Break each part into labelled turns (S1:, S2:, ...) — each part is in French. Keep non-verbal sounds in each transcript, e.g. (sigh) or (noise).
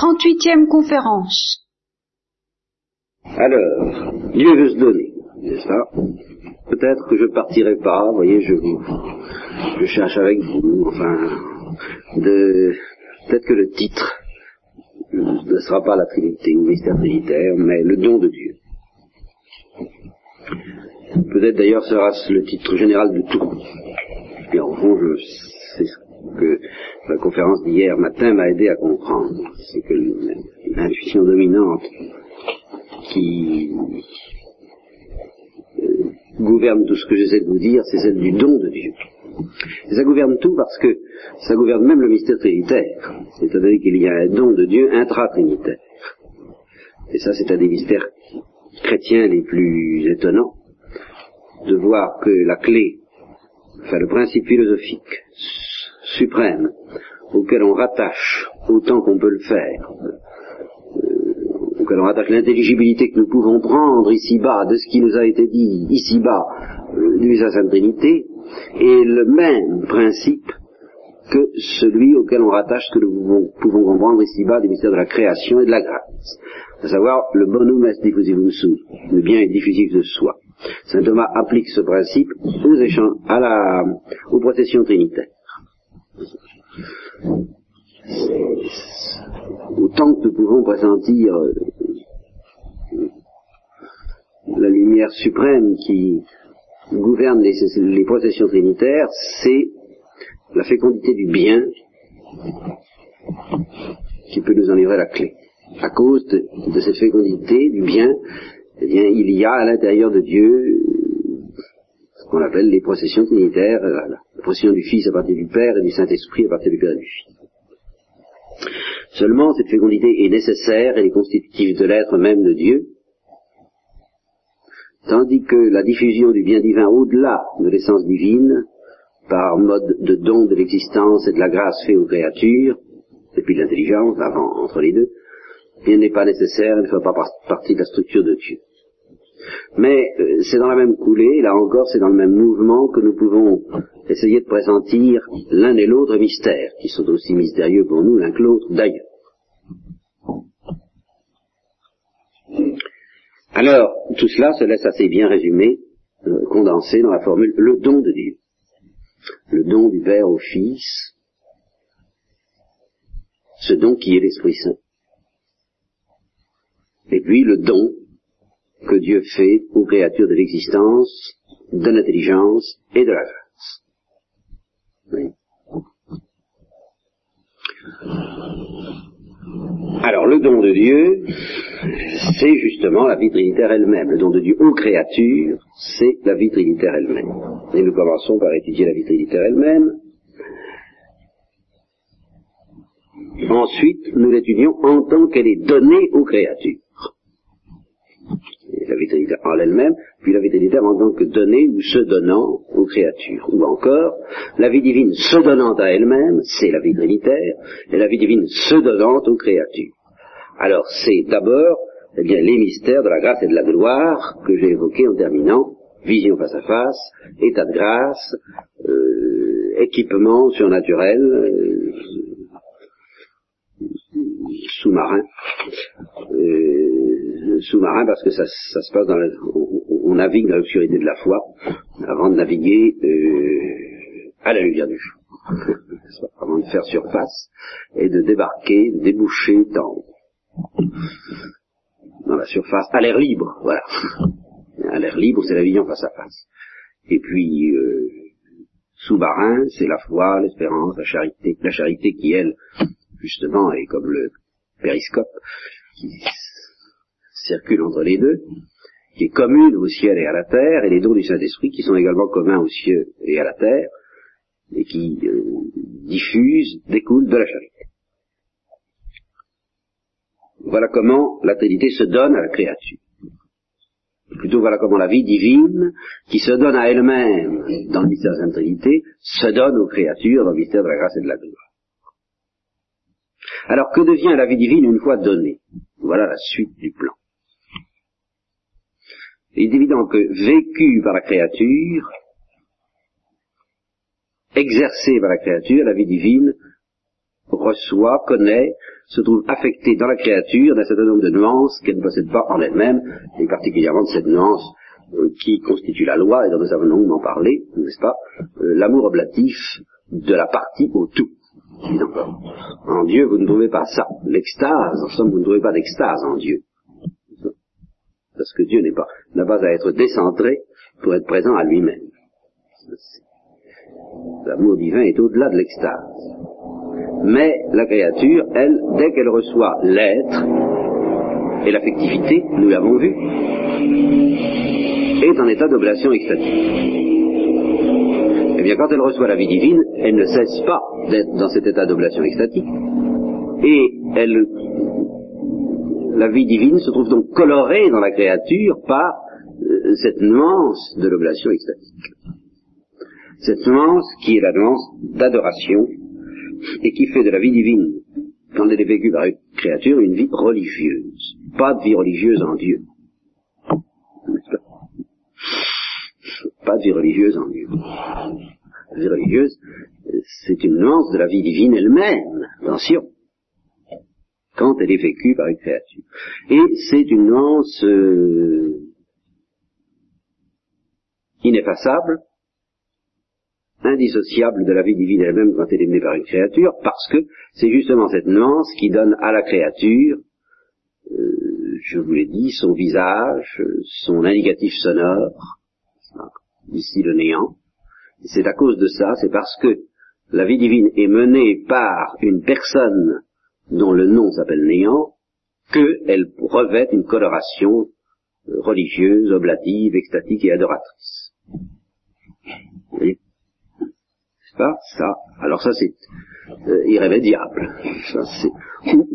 S1: 38e conférence.
S2: Alors, Dieu veut se donner, n'est-ce pas? Peut-être que je partirai pas, vous voyez, je, je cherche avec vous, enfin, de, peut-être que le titre ne sera pas la Trinité ou mystère trinitaire, mais le don de Dieu. Peut-être d'ailleurs sera-ce le titre général de tout. Et en fond, c'est ce que la conférence d'hier matin m'a aidé à comprendre. C'est que l'intuition dominante qui euh, gouverne tout ce que j'essaie de vous dire, c'est celle du don de Dieu. Et ça gouverne tout parce que ça gouverne même le mystère trinitaire. C'est-à-dire qu'il y a un don de Dieu intra-trinitaire. Et ça, c'est un des mystères chrétiens les plus étonnants, de voir que la clé, enfin le principe philosophique suprême, auquel on rattache autant qu'on peut le faire, euh, auquel on rattache l'intelligibilité que nous pouvons prendre ici-bas de ce qui nous a été dit ici-bas euh, du sa Sainte Trinité, est le même principe que celui auquel on rattache ce que nous pouvons, comprendre ici-bas du mystère de la création et de la grâce, à savoir le bonum est diffusivum sum, le bien est diffusif de soi. Saint Thomas applique ce principe aux, échanges, à la, aux processions trinitaires. Autant que nous pouvons pressentir euh, la lumière suprême qui gouverne les, processions trinitaires, c'est la fécondité du bien qui peut nous en livrer la clé. À cause de, cette fécondité du bien, eh bien, il y a à l'intérieur de Dieu qu'on appelle les processions trinitaires, euh, la, procession du Fils à partir du Père et du Saint-Esprit à partir du Père et du Fils. Seulement, cette fécondité est nécessaire, et est constitutive de l'être même de Dieu, tandis que la diffusion du bien divin au-delà de l'essence divine, par mode de don de l'existence et de la grâce fait aux créatures, et puis l'intelligence, avant, entre les deux, bien n'est pas nécessaire, elle ne fait pas partie de la structure de Dieu. Mais euh, c'est dans la même coulée, là encore c'est dans le même mouvement que nous pouvons essayer de pressentir l'un et l'autre mystère, qui sont aussi mystérieux pour nous l'un que l'autre d'ailleurs. Alors, tout cela se laisse assez bien résumer, euh, condensé dans la formule le don de Dieu. Le don du Père au Fils, ce don qui est l'Esprit Saint. Et puis le don que Dieu fait aux créatures de l'existence, de l'intelligence et de la grâce. Alors le don de Dieu, c'est justement la vie trinitaire elle-même. Le don de Dieu aux créatures, c'est la vie trinitaire elle-même. Et nous commençons par étudier la vie trinitaire elle-même. Ensuite, nous l'étudions en tant qu'elle est donnée aux créatures. La vie trinitaire en elle-même, puis la vie trinitaire en tant que donnée ou se donnant aux créatures. Ou encore, la vie divine se donnant à elle-même, c'est la vie trinitaire, et la vie divine se donnant aux créatures. Alors c'est d'abord eh bien, les mystères de la grâce et de la gloire que j'ai évoqués en terminant, vision face à face, état de grâce, euh, équipement surnaturel, euh, sous-marin, euh, sous-marin parce que ça, se passe dans la, on, navigue dans l'obscurité de la foi avant de naviguer à la lumière du jour, (laughs) avant de faire surface et de débarquer, déboucher dans dans la surface, à l'air libre, voilà. À l'air libre, c'est la vision face à face. Et puis, euh, sous-marin, c'est la foi, l'espérance, la charité. La charité qui, elle, justement, est comme le périscope qui circule entre les deux, qui est commune au ciel et à la terre, et les dons du Saint-Esprit qui sont également communs au ciel et à la terre, et qui euh, diffusent, découlent de la charité. Voilà comment la Trinité se donne à la créature. Plutôt voilà comment la vie divine, qui se donne à elle-même dans le mystère de la Trinité, se donne aux créatures dans le mystère de la grâce et de la gloire. Alors que devient la vie divine une fois donnée? Voilà la suite du plan. Il est évident que vécue par la créature, exercée par la créature, la vie divine reçoit, connaît, se trouve affectée dans la créature d'un certain nombre de nuances qu'elle ne possède pas en elle-même, et particulièrement de cette nuance euh, qui constitue la loi, et dont nous avons longuement parlé, n'est-ce pas, euh, l'amour oblatif de la partie au tout. En Dieu, vous ne trouvez pas ça. L'extase, en somme, vous ne trouvez pas d'extase en Dieu. Parce que Dieu n'est pas, n'a pas à être décentré pour être présent à lui-même. L'amour divin est au-delà de l'extase. Mais la créature, elle, dès qu'elle reçoit l'être et l'affectivité, nous l'avons vu, est en état d'oblation extatique. Eh bien, quand elle reçoit la vie divine, elle ne cesse pas d'être dans cet état d'oblation extatique. Et la vie divine se trouve donc colorée dans la créature par euh, cette nuance de l'oblation extatique. Cette nuance qui est la nuance d'adoration et qui fait de la vie divine, quand elle est vécue par une créature, une vie religieuse. Pas de vie religieuse en Dieu. De vie religieuse en Dieu. La vie religieuse, c'est une nuance de la vie divine elle-même. Attention. Quand elle est vécue par une créature. Et c'est une nuance euh, ineffaçable, indissociable de la vie divine elle-même quand elle est menée par une créature, parce que c'est justement cette nuance qui donne à la créature, euh, je vous l'ai dit, son visage, son indicatif sonore, ici le néant. C'est à cause de ça, c'est parce que la vie divine est menée par une personne dont le nom s'appelle néant, qu'elle revêt une coloration euh, religieuse, oblative, extatique et adoratrice. Vous pas? Ça Alors ça c'est euh, irrémédiable.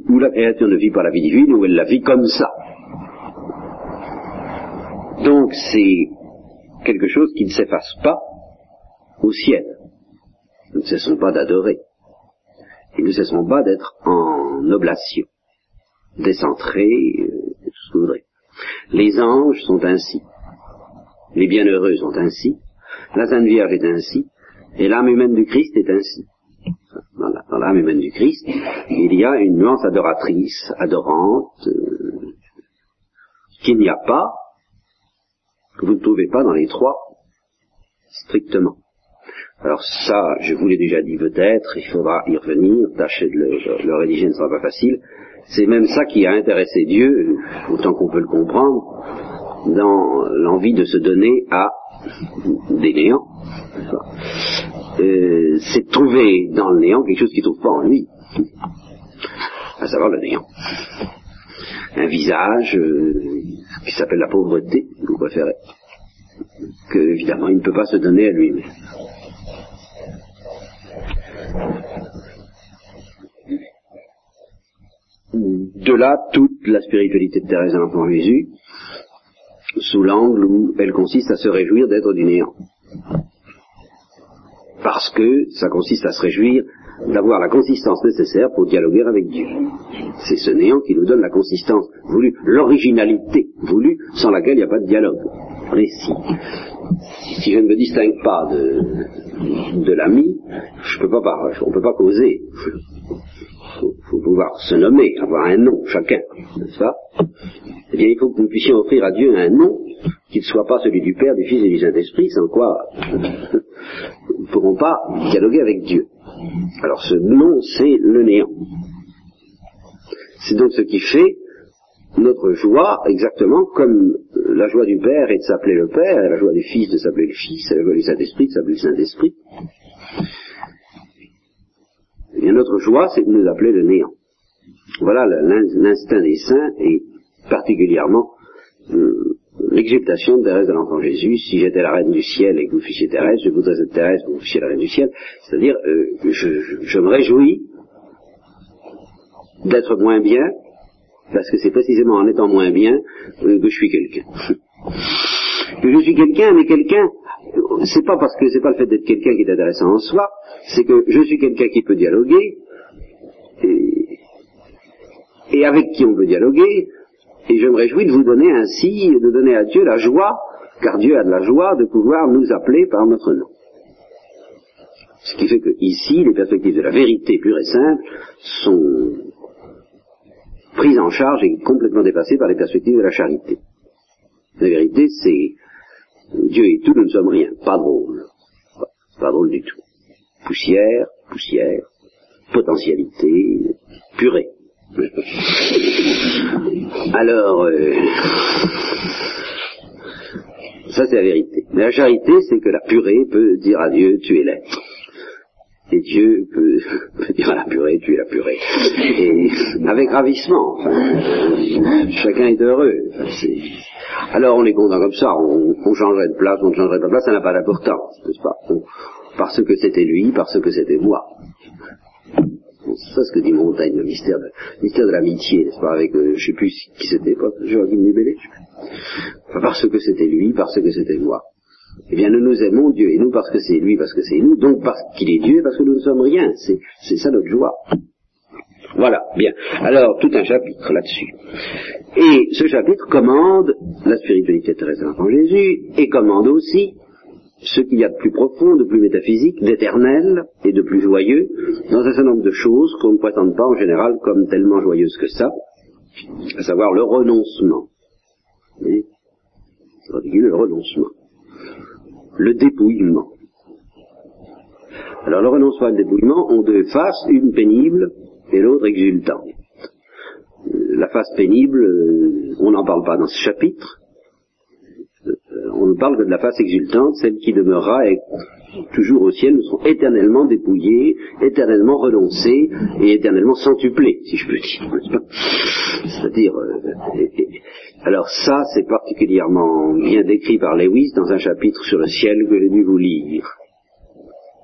S2: Où, la créature ne vit pas la vie divine, ou elle la vit comme ça. Donc c'est quelque chose qui ne s'efface pas au ciel. Nous ne cessons pas d'adorer. Et nous ne cessons pas d'être en oblation, décentrés, euh, tout ce que vous voudrez. Les anges sont ainsi. Les bienheureux sont ainsi. La Sainte Vierge est ainsi. Et l'âme humaine du Christ est ainsi. Dans l'âme humaine du Christ, il y a une nuance adoratrice, adorante, euh, qu'il n'y a pas, que vous ne trouvez pas dans les trois, strictement. Alors ça, je vous l'ai déjà dit peut-être, il faudra y revenir, tâcher de le, rédiger ne sera pas facile. C'est même ça qui a intéressé Dieu, autant qu'on peut le comprendre, dans l'envie de se donner à des néants. Euh, c'est de trouver dans le néant quelque chose qu'il ne trouve pas en lui, à savoir le néant. Un visage euh, qui s'appelle la pauvreté, vous préférez, que évidemment il ne peut pas se donner à lui-même. De là, toute la spiritualité de Thérèse à l'enfant Jésus, sous l'angle où elle consiste à se réjouir d'être du néant. Parce que ça consiste à se réjouir d'avoir la consistance nécessaire pour dialoguer avec Dieu. C'est ce néant qui nous donne la consistance voulue, l'originalité voulue, sans laquelle il n'y a pas de dialogue. Si je ne me distingue pas de, de l'ami, je peux pas, on ne peut pas causer. Il faut, pouvoir se nommer, avoir un nom chacun, n'est-ce pas? Eh bien, il faut que nous puissions offrir à Dieu un nom qui ne soit pas celui du Père, du Fils et du Saint-Esprit, sans quoi nous ne pourrons pas dialoguer avec Dieu. Alors ce nom, c'est le néant. C'est donc ce qui fait notre joie, exactement comme la joie du Père est de s'appeler le Père, la joie du Fils de s'appeler le Fils, et la joie du Saint-Esprit de s'appeler le Saint-Esprit. Et bien notre joie, c'est de nous appeler le néant. Voilà l'instinct des saints, et particulièrement euh, l'exaltation de Thérèse de l'Enfant Jésus. Si j'étais la reine du ciel et que vous fichiez Thérèse, je voudrais être Thérèse, que vous fichiez la reine du ciel. C'est-à-dire, euh, je, me réjouis d'être moins bien, parce que c'est précisément en étant moins bien euh, que je suis quelqu'un. que je suis quelqu'un, mais quelqu'un, c'est pas parce que c'est pas le fait d'être quelqu'un qui est intéressant en soi, c'est que je suis quelqu'un qui peut dialoguer, et avec qui on peut dialoguer, et je me réjouis de vous donner ainsi, de donner à Dieu la joie, car Dieu a de la joie de pouvoir nous appeler par notre nom. Ce qui fait que ici, les perspectives de la vérité pure et simple sont prises en charge et complètement dépassées par les perspectives de la charité. La vérité, c'est Dieu est tout, nous ne sommes rien. Pas drôle. Pas drôle du tout. Poussière, poussière, potentialité, purée. Alors, euh, ça c'est la vérité. Mais la charité, c'est que la purée peut dire à Dieu, tu es l'être. Et Dieu (laughs) peut, dire à la purée, tu es la purée. Et avec ravissement. chacun est heureux. alors on est content comme ça, on, changerait de place, on ne changerait pas de place, ça n'a pas d'importance, n'est-ce pas? Parce que c'était lui, parce que c'était moi. C'est ce que dit Montaigne, le mystère de, mystère de l'amitié, n'est-ce pas, avec, euh, je sais plus qui c'était, pas Joachim Libellé, enfin, parce que c'était lui, parce que c'était moi. Eh bien, nous nous aimons Dieu, et nous parce que c'est lui, parce que c'est nous, donc parce qu'il est Dieu, parce que nous ne sommes rien. C'est ça notre joie. Voilà, bien. Alors, tout un chapitre là-dessus. Et ce chapitre commande la spiritualité terrestre en Jésus, et commande aussi ce qu'il y a de plus profond, de plus métaphysique, d'éternel et de plus joyeux dans un certain nombre de choses qu'on ne prétende pas en général comme tellement joyeuses que ça, à savoir le renoncement. Oui, le renoncement. Le dépouillement. Alors le renoncement et le dépouillement ont deux faces, une pénible et l'autre exultante. La face pénible, euh, on n'en parle pas dans ce chapitre, on ne parle que de la face exultante, celle qui demeurera toujours au ciel, nous serons éternellement dépouillés, éternellement renoncés et éternellement centuplés, si je peux dire. C'est-à-dire, euh, alors ça, c'est particulièrement bien décrit par Lewis dans un chapitre sur le ciel que j'ai dû vous lire.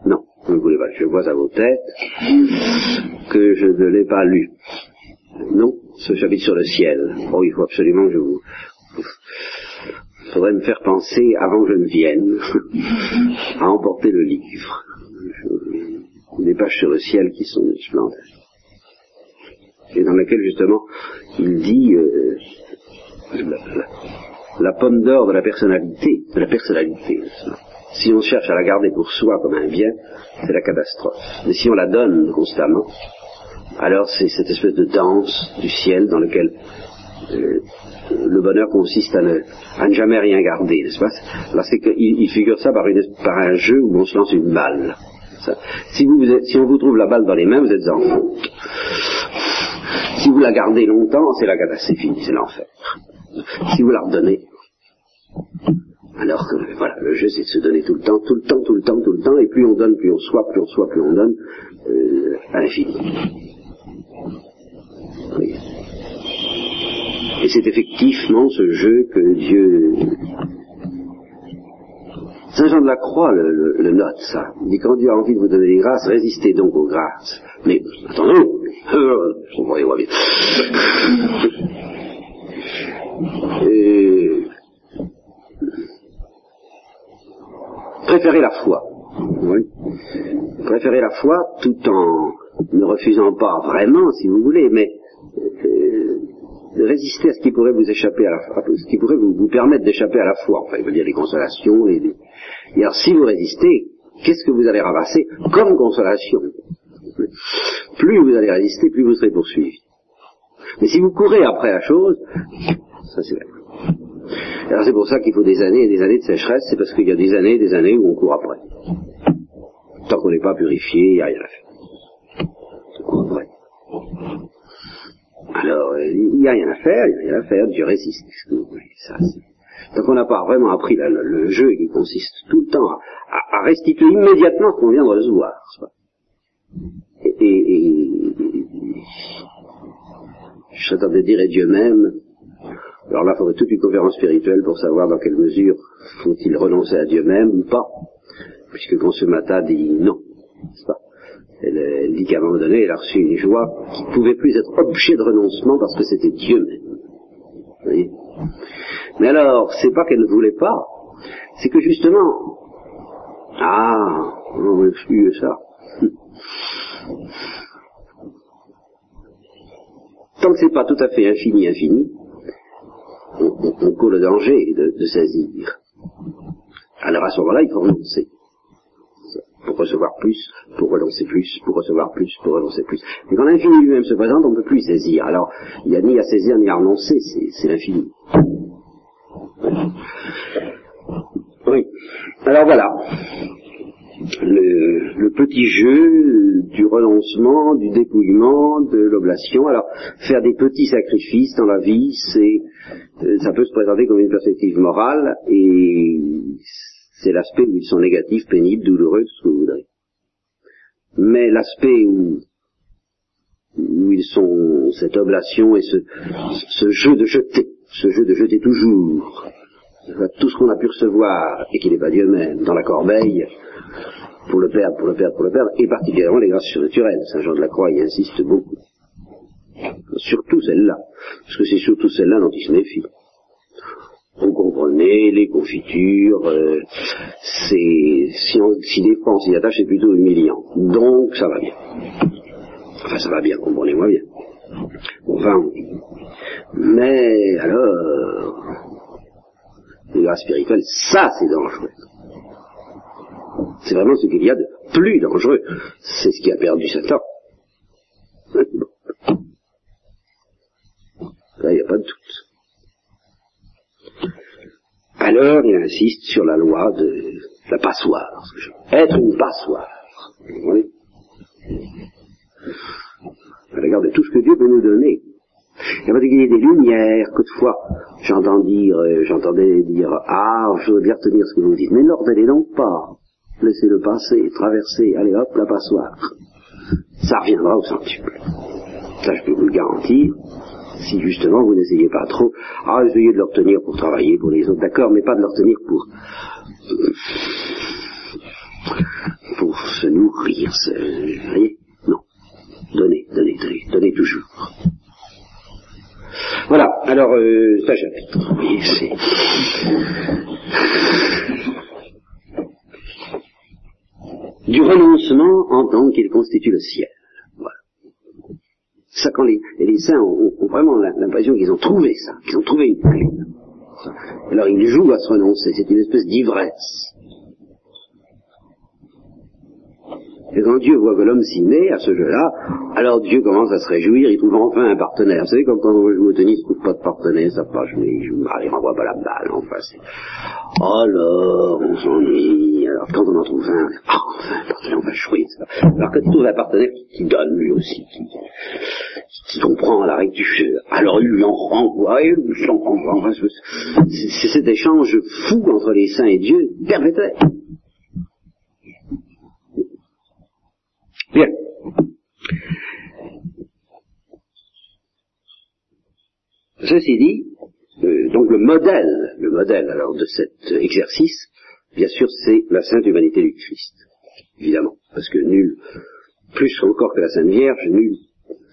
S2: Non, vous ne voulez pas, je vois à vos têtes que je ne l'ai pas lu. Non, ce chapitre sur le ciel. Oh, il faut absolument que je vous faudrait me faire penser, avant que je ne vienne, (laughs) à emporter le livre. Des pages sur le ciel qui sont splendides. Et dans laquelle, justement, il dit euh, la, pomme d'or de la personnalité, de la personnalité. Si on cherche à la garder pour soi comme un bien, c'est la catastrophe. Mais si on la donne constamment, alors c'est cette espèce de danse du ciel dans lequel euh, le bonheur consiste à ne, jamais rien garder, n'est-ce pas? Là, c'est qu'il figure ça par, un jeu où on se lance une balle. Si, on vous trouve la balle dans les mains, vous êtes en faute. Si vous la gardez longtemps, c'est la catastrophe, c'est c'est l'enfer. Si vous la redonnez, alors que voilà, le jeu c'est de se donner tout le temps, tout le temps, tout le temps, tout le temps, et plus on donne, plus on soit, plus on soit, plus on donne, euh, à l'infini. Et c'est effectivement ce jeu que Dieu... Saint Jean de la Croix le, note, ça. Il dit quand Dieu a envie de vous donner des grâces, résistez donc aux grâces. Mais, attendons, (laughs) euh, voyez-moi bien. Et... Préférez la foi. Oui. Préférez la foi tout en ne refusant pas vraiment, si vous voulez, mais résister à ce qui pourrait vous échapper à la ce qui pourrait vous, permettre d'échapper à la foi, enfin, il veut dire les consolations, et, alors si vous résistez, qu'est-ce que vous allez ramasser comme consolation? Plus vous allez résister, plus vous serez poursuivi. Mais si vous courez après la chose, ça c'est vrai. Alors c'est pour ça qu'il faut des années et des années de sécheresse, c'est parce qu'il y a des années et des années où on court après. Tant qu'on n'est pas purifié, il n'y a rien à faire. On court après. Alors, il n'y a rien à faire, il n'y a rien à faire, Dieu résiste. Ça, Donc on n'a pas vraiment appris le, jeu qui consiste tout le temps à, restituer immédiatement ce qu'on vient de recevoir. Et, et, je serais tenté de dire, et Dieu même, alors là, il faudrait toute une conférence spirituelle pour savoir dans quelle mesure faut-il renoncer à Dieu même ou pas, puisque Consumata dit non, n'est-ce pas? Elle, dit qu'à un moment donné, elle a reçu une joie qui ne pouvait plus être objet de renoncement parce que c'était Dieu même. Vous voyez? Mais alors, c'est pas qu'elle ne voulait pas, c'est que justement, ah, on ne plus ça. Tant que c'est pas tout à fait infini, infini, on, court le danger de, de saisir. Alors à ce moment-là, il faut renoncer. Pour recevoir plus, pour relancer plus, pour recevoir plus, pour relancer plus. Mais quand l'infini lui-même se présente, on ne peut plus saisir. Alors, il n'y a ni à saisir ni à renoncer, c'est l'infini. Oui. Alors voilà. Le, le, petit jeu du renoncement, du dépouillement, de l'oblation. Alors, faire des petits sacrifices dans la vie, c'est, euh, ça peut se présenter comme une perspective morale, et c'est l'aspect où ils sont négatifs, pénibles, douloureux, tout ce que vous voudrez. Mais l'aspect où, ils sont cette oblation et ce, ce jeu de jeter, ce jeu de jeter toujours, tout ce qu'on a pu recevoir et qui n'est pas Dieu même dans la corbeille, pour le perdre, pour le perdre, pour le perdre, et particulièrement les grâces surnaturelles. Saint Jean de la Croix y insiste beaucoup. Surtout celle-là, parce que c'est surtout celle-là dont il se méfie. Vous comprenez, les confitures, euh, c'est, si, on, on s'y attache, c'est plutôt humiliant. Donc, ça va bien. Enfin, ça va bien, comprenez-moi bien. Enfin, mais alors, les grâces spirituelles, ça c'est dangereux. C'est vraiment ce qu'il y a de plus dangereux. C'est ce qui a perdu Satan. (laughs) Là, il n'y a pas de doute. Alors, il insiste sur la loi de la passoire. Être une passoire. Vous À l'égard de tout ce que Dieu peut nous donner. Il y a des lumières, fois j'entends dire, euh, j'entendais dire, ah, je veux bien retenir ce que vous dites, mais n'ordonnez donc pas. Laissez-le passer, traverser, allez hop, la passoire. Ça reviendra au centuple. Ça, je peux vous le garantir. Si justement vous n'essayez pas trop, ah, essayez de le retenir pour travailler pour les autres, d'accord, mais pas de le retenir pour pour se nourrir. Vous voyez? Non. Donnez, donnez, donnez, donnez toujours. Voilà, alors, euh, ça chapitre. C'est... Du renoncement en tant qu'il constitue le ciel. Ça, quand les, les saints ont, ont vraiment l'impression qu'ils ont trouvé ça, qu'ils ont trouvé une clé. Alors ils jouent à se renoncer, c'est une espèce d'ivresse. Et quand Dieu voit que l'homme s'y met à ce jeu-là, alors Dieu commence à se réjouir, il trouve enfin un partenaire. Vous savez, comme quand on joue au tennis, il ne trouve pas de partenaire, ça pas jouer, il joue mal, il renvoie pas la balle, enfin c'est... Alors, on s'ennuie, alors quand on en trouve un, ah, enfin, un partenaire, on va jouer. Alors quand il trouve un partenaire qui, donne lui aussi, qui, qui comprend la règle du jeu, alors il lui en renvoie, il lui en renvoie, enfin, c'est cet échange fou entre les saints et Dieu, perpétuel. Bien. Ceci dit, euh, donc le modèle, le modèle alors de cet exercice, bien sûr, c'est la sainte humanité du Christ, évidemment, parce que nul, plus encore que la Sainte Vierge, nul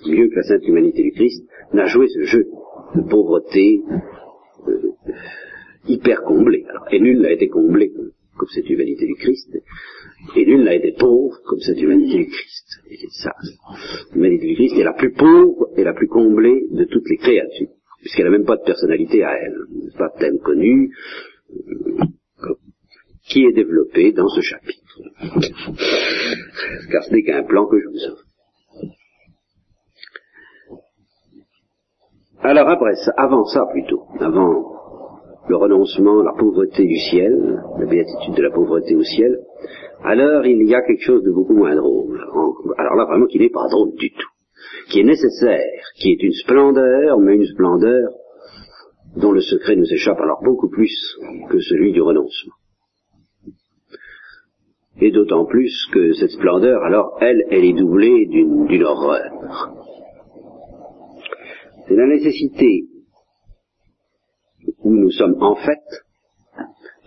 S2: mieux que la sainte humanité du Christ n'a joué ce jeu de pauvreté euh, hyper comblé. Alors, et nul n'a été comblé comme cette humanité du Christ, et nul n'a été pauvre comme cette humanité du Christ. Et ça, l'humanité du Christ est la plus pauvre et la plus comblée de toutes les créatures, puisqu'elle n'a même pas de personnalité à elle, pas de thème connu, qui est développé dans ce chapitre. Car ce n'est qu'un plan que je vous offre. Alors après ça, avant ça plutôt, avant le renoncement, la pauvreté du ciel, la béatitude de la pauvreté au ciel, alors il y a quelque chose de beaucoup moins drôle. Alors là, vraiment, qui n'est pas drôle du tout. Qui est nécessaire, qui est une splendeur, mais une splendeur dont le secret nous échappe alors beaucoup plus que celui du renoncement. Et d'autant plus que cette splendeur, alors, elle, elle est doublée d'une horreur. C'est la nécessité où nous sommes en fait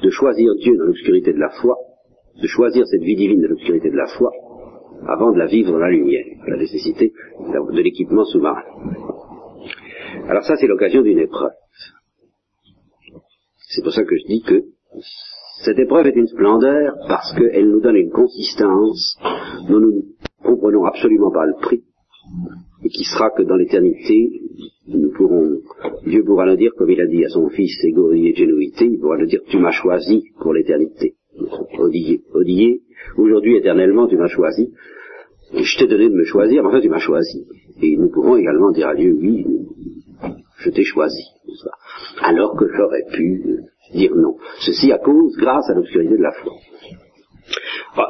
S2: de choisir Dieu dans l'obscurité de la foi de choisir cette vie divine de l'obscurité de la foi avant de la vivre dans la lumière, la nécessité de l'équipement sous-marin. Alors ça, c'est l'occasion d'une épreuve. C'est pour ça que je dis que cette épreuve est une splendeur parce qu'elle nous donne une consistance dont nous ne comprenons absolument pas le prix et qui sera que dans l'éternité, nous pourrons, Dieu pourra nous dire, comme il a dit à son fils Égorien et Génuité, il pourra nous dire, tu m'as choisi pour l'éternité. Odié, Odié, Aujourd'hui, éternellement, tu m'as choisi. Je t'ai donné de me choisir, mais enfin, tu m'as choisi. Et nous pouvons également dire à Dieu, oui, je t'ai choisi. Alors que j'aurais pu dire non. Ceci à cause, grâce à l'obscurité de la foi.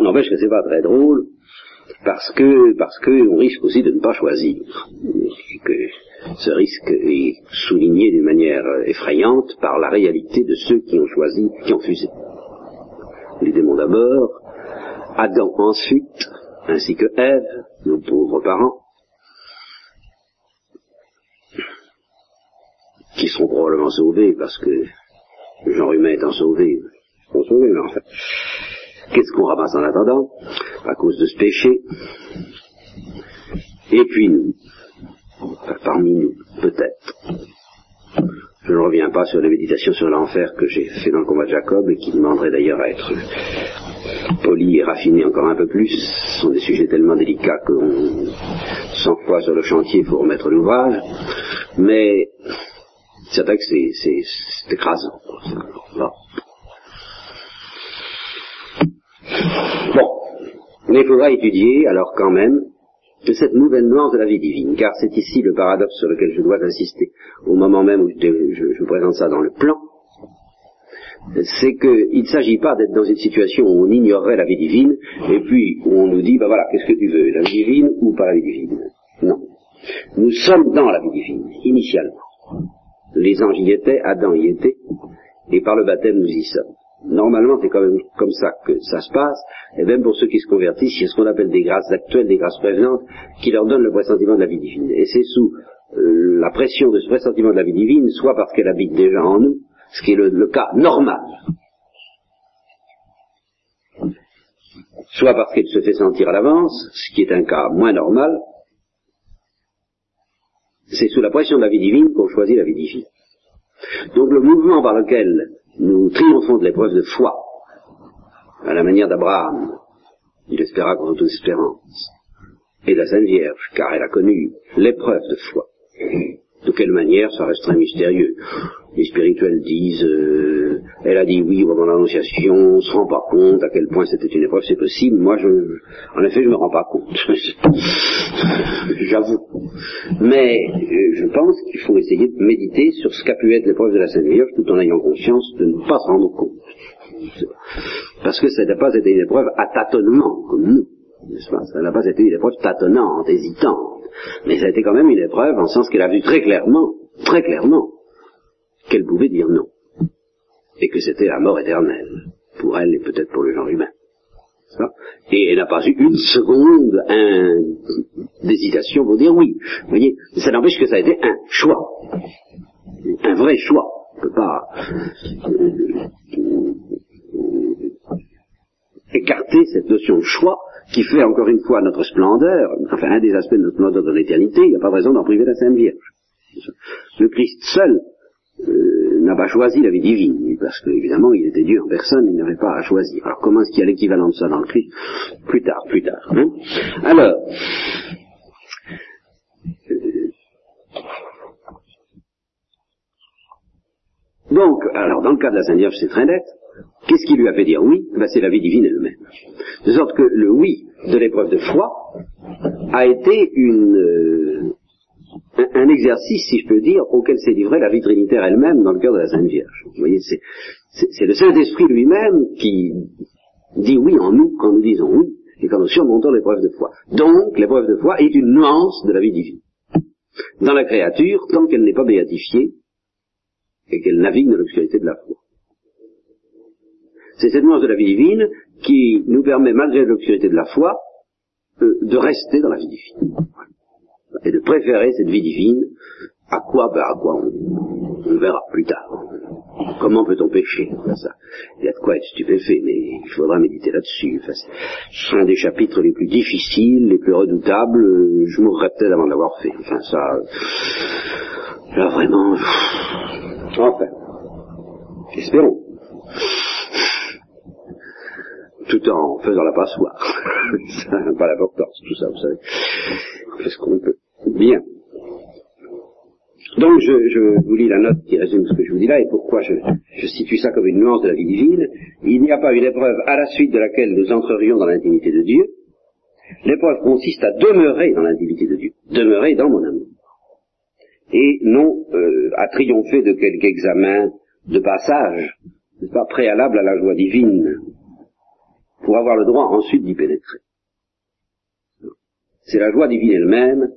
S2: N'empêche que c'est pas très drôle, parce que parce qu'on risque aussi de ne pas choisir. Et que ce risque est souligné d'une manière effrayante par la réalité de ceux qui ont choisi, qui ont fusé. Les démons d'abord, Adam ensuite, ainsi que Ève, nos pauvres parents, qui seront probablement sauvés parce que le genre humain étant sauvé, ils seront sauvés, mais enfin, qu'est-ce qu'on ramasse en attendant À cause de ce péché. Et puis nous, parmi nous, peut-être. Je ne reviens pas sur les méditations sur l'enfer que j'ai fait dans le combat de Jacob et qui demanderaient d'ailleurs à être poli et raffiné encore un peu plus. Ce sont des sujets tellement délicats qu'on, 100 fois sur le chantier, faut remettre l'ouvrage. Mais c'est vrai que c'est écrasant. Bon, mais il faudra étudier alors quand même de cette nouvelle nuance de la vie divine, car c'est ici le paradoxe sur lequel je dois insister au moment même où je, je, présente ça dans le plan, c'est qu'il ne s'agit pas d'être dans une situation où on ignorerait la vie divine, et puis où on nous dit, ben voilà, qu'est-ce que tu veux, la vie divine ou pas la vie divine? Non. Nous sommes dans la vie divine, initialement. Les anges y étaient, Adam y était, et par le baptême nous y sommes. Normalement, c'est quand même comme ça que ça se passe, et même pour ceux qui se convertissent, il y a ce qu'on appelle des grâces actuelles, des grâces prévenantes, qui leur donnent le pressentiment de la vie divine. Et c'est sous euh, la pression de ce pressentiment de la vie divine, soit parce qu'elle habite déjà en nous, ce qui est le, cas normal, soit parce qu'elle se fait sentir à l'avance, ce qui est un cas moins normal, c'est sous la pression de la vie divine qu'on choisit la vie divine. Donc le mouvement par lequel nous triomphons de l'épreuve de foi, à la manière d'Abraham, il espéra contre toute espérance, et de la Sainte Vierge, car elle a connu l'épreuve de foi. De quelle manière, ça reste très mystérieux. Les spirituels disent, euh, elle a dit oui de l'annonciation, on se rend pas compte à quel point c'était une épreuve, c'est possible. Moi, je, en effet, je me rends pas compte. (laughs) J'avoue. Mais euh, je pense qu'il faut essayer de méditer sur ce qu'a pu être l'épreuve de la Sainte Vierge, tout en ayant conscience de ne pas se rendre compte. Parce que ça n'a pas été une épreuve à tâtonnement, comme nous. Ça n'a pas été une épreuve tâtonnante, hésitante. Mais ça a été quand même une épreuve en sens qu'elle a vu très clairement, très clairement, qu'elle pouvait dire non. Et que c'était la mort éternelle, pour elle et peut-être pour le genre humain. Et elle n'a pas eu une seconde d'hésitation pour dire oui. Vous voyez, ça n'empêche que ça a été un choix. Un vrai choix. On ne peut pas euh, écarter cette notion de choix qui fait encore une fois notre splendeur, enfin un des aspects de notre splendeur de l'éternité, il n'y a pas de raison d'en priver la Sainte Vierge. Le Christ seul euh, n'a pas choisi la vie divine, parce qu'évidemment il était Dieu en personne, il n'avait pas à choisir. Alors comment est-ce qu'il y a l'équivalent de ça dans le Christ? Plus tard, plus tard. Hein? Alors, euh, donc, alors dans le cas de la Sainte Vierge, c'est très net. Qu'est-ce qui lui a fait dire oui? Ben, C'est la vie divine elle-même. De sorte que le oui de l'épreuve de foi a été une, euh, un, exercice, si je peux dire, auquel s'est livrée la vie trinitaire elle-même dans le cœur de la Sainte Vierge. Vous voyez, c'est le Saint-Esprit lui-même qui dit oui en nous quand nous disons oui et quand nous surmontons l'épreuve de foi. Donc, l'épreuve de foi est une nuance de la vie divine. Dans la créature, tant qu'elle n'est pas béatifiée et qu'elle navigue dans l'obscurité de la foi. C'est cette nuance de la vie divine qui nous permet, malgré l'obscurité de la foi, euh, de rester dans la vie divine. Et de préférer cette vie divine à quoi ben, À quoi on, verra plus tard. Comment peut-on pécher ça? Il y a de quoi être stupéfait, mais il faudra méditer là-dessus. Enfin, ce sont des chapitres les plus difficiles, les plus redoutables. Je mourrais peut-être avant de l'avoir fait. Enfin, ça... Là, vraiment... Enfin, espérons tout en faisant la passoire. (laughs) ça n'a pas d'importance, tout ça, vous savez. On fait ce qu'on peut. Bien. Donc je, je, vous lis la note qui résume ce que je vous dis là et pourquoi je, je situe ça comme une nuance de la vie divine. Il n'y a pas une épreuve à la suite de laquelle nous entrerions dans l'intimité de Dieu. L'épreuve consiste à demeurer dans l'intimité de Dieu, demeurer dans mon amour. Et non euh, à triompher de quelque examen de passage, pas préalable à la joie divine, pour avoir le droit ensuite d'y pénétrer. C'est la joie divine elle-même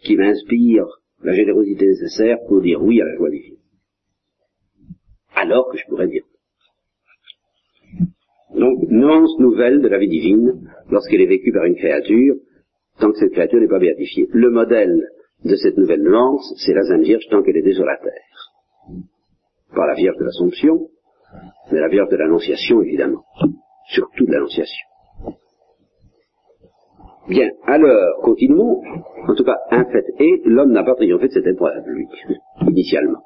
S2: qui m'inspire la générosité nécessaire pour dire oui à la joie divine. Alors que je pourrais dire. Donc, nuance nouvelle de la vie divine lorsqu'elle est vécue par une créature, tant que cette créature n'est pas béatifiée. Le modèle de cette nouvelle nuance, c'est la Sainte Vierge tant qu'elle était sur la terre. Pas la Vierge de l'Assomption, mais la Vierge de l'Annonciation, évidemment. Surtout de l'Annonciation. Bien, alors, continuons. En tout cas, un fait est, l'homme n'a pas triomphé de cette épreuve, lui, (laughs) initialement.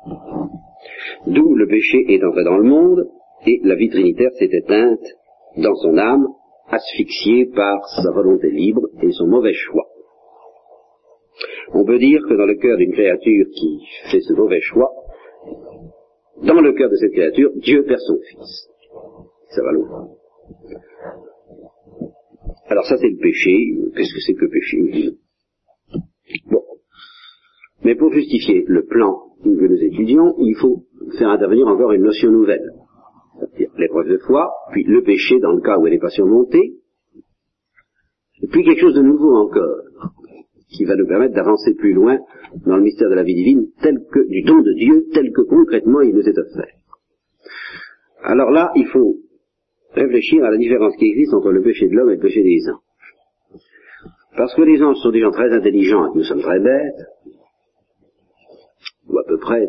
S2: D'où le péché est entré dans le monde, et la vie trinitaire s'est éteinte dans son âme, asphyxiée par sa volonté libre et son mauvais choix. On peut dire que dans le cœur d'une créature qui fait ce mauvais choix, dans le cœur de cette créature, Dieu perd son Fils. Ça va loin. Alors ça c'est le péché. Qu'est-ce que c'est que le péché Bon. Mais pour justifier le plan que nous étudions, il faut faire intervenir encore une notion nouvelle. C'est-à-dire l'épreuve de foi, puis le péché dans le cas où elle n'est pas surmontée, et puis quelque chose de nouveau encore, qui va nous permettre d'avancer plus loin dans le mystère de la vie divine, tel que, du don de Dieu, tel que concrètement il nous est offert. Alors là, il faut réfléchir à la différence qui existe entre le péché de l'homme et le péché des anges. Parce que les anges sont des gens très intelligents et que nous sommes très bêtes, ou à peu près,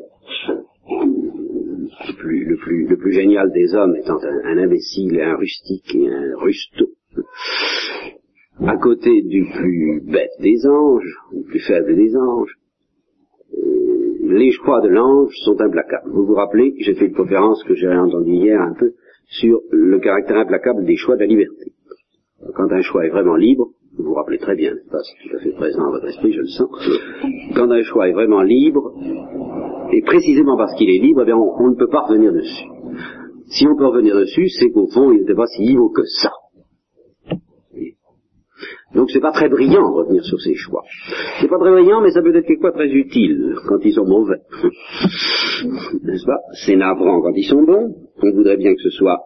S2: le plus, le plus, le plus génial des hommes étant un, imbécile et un rustique et un rusto, à côté du plus bête des anges, du plus faible des anges, euh, les choix de l'ange sont implacables. Vous vous rappelez, j'ai fait une conférence que j'ai entendue hier un peu sur le caractère implacable des choix de la liberté. Quand un choix est vraiment libre, vous vous rappelez très bien, c'est tout à fait présent à votre esprit, je le sens, quand un choix est vraiment libre, et précisément parce qu'il est libre, eh on, on, ne peut pas revenir dessus. Si on peut revenir dessus, c'est qu'au fond, il n'était pas si libre que ça. Donc c'est pas très brillant revenir sur ses choix. C'est pas très brillant, mais ça peut être quelque très utile quand ils sont mauvais. (laughs) N'est-ce pas? C'est navrant quand ils sont bons. On voudrait bien que ce soit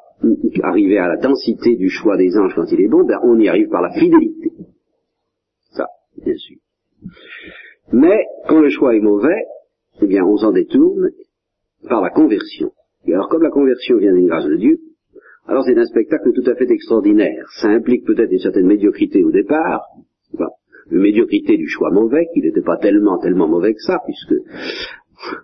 S2: arrivé à la densité du choix des anges quand il est bon, ben on y arrive par la fidélité. Ça, bien sûr. Mais quand le choix est mauvais, eh bien on s'en détourne par la conversion. Et alors comme la conversion vient d'une grâce de Dieu, alors c'est un spectacle tout à fait extraordinaire. Ça implique peut-être une certaine médiocrité au départ, une médiocrité du choix mauvais, qui n'était pas tellement, tellement mauvais que ça, puisque,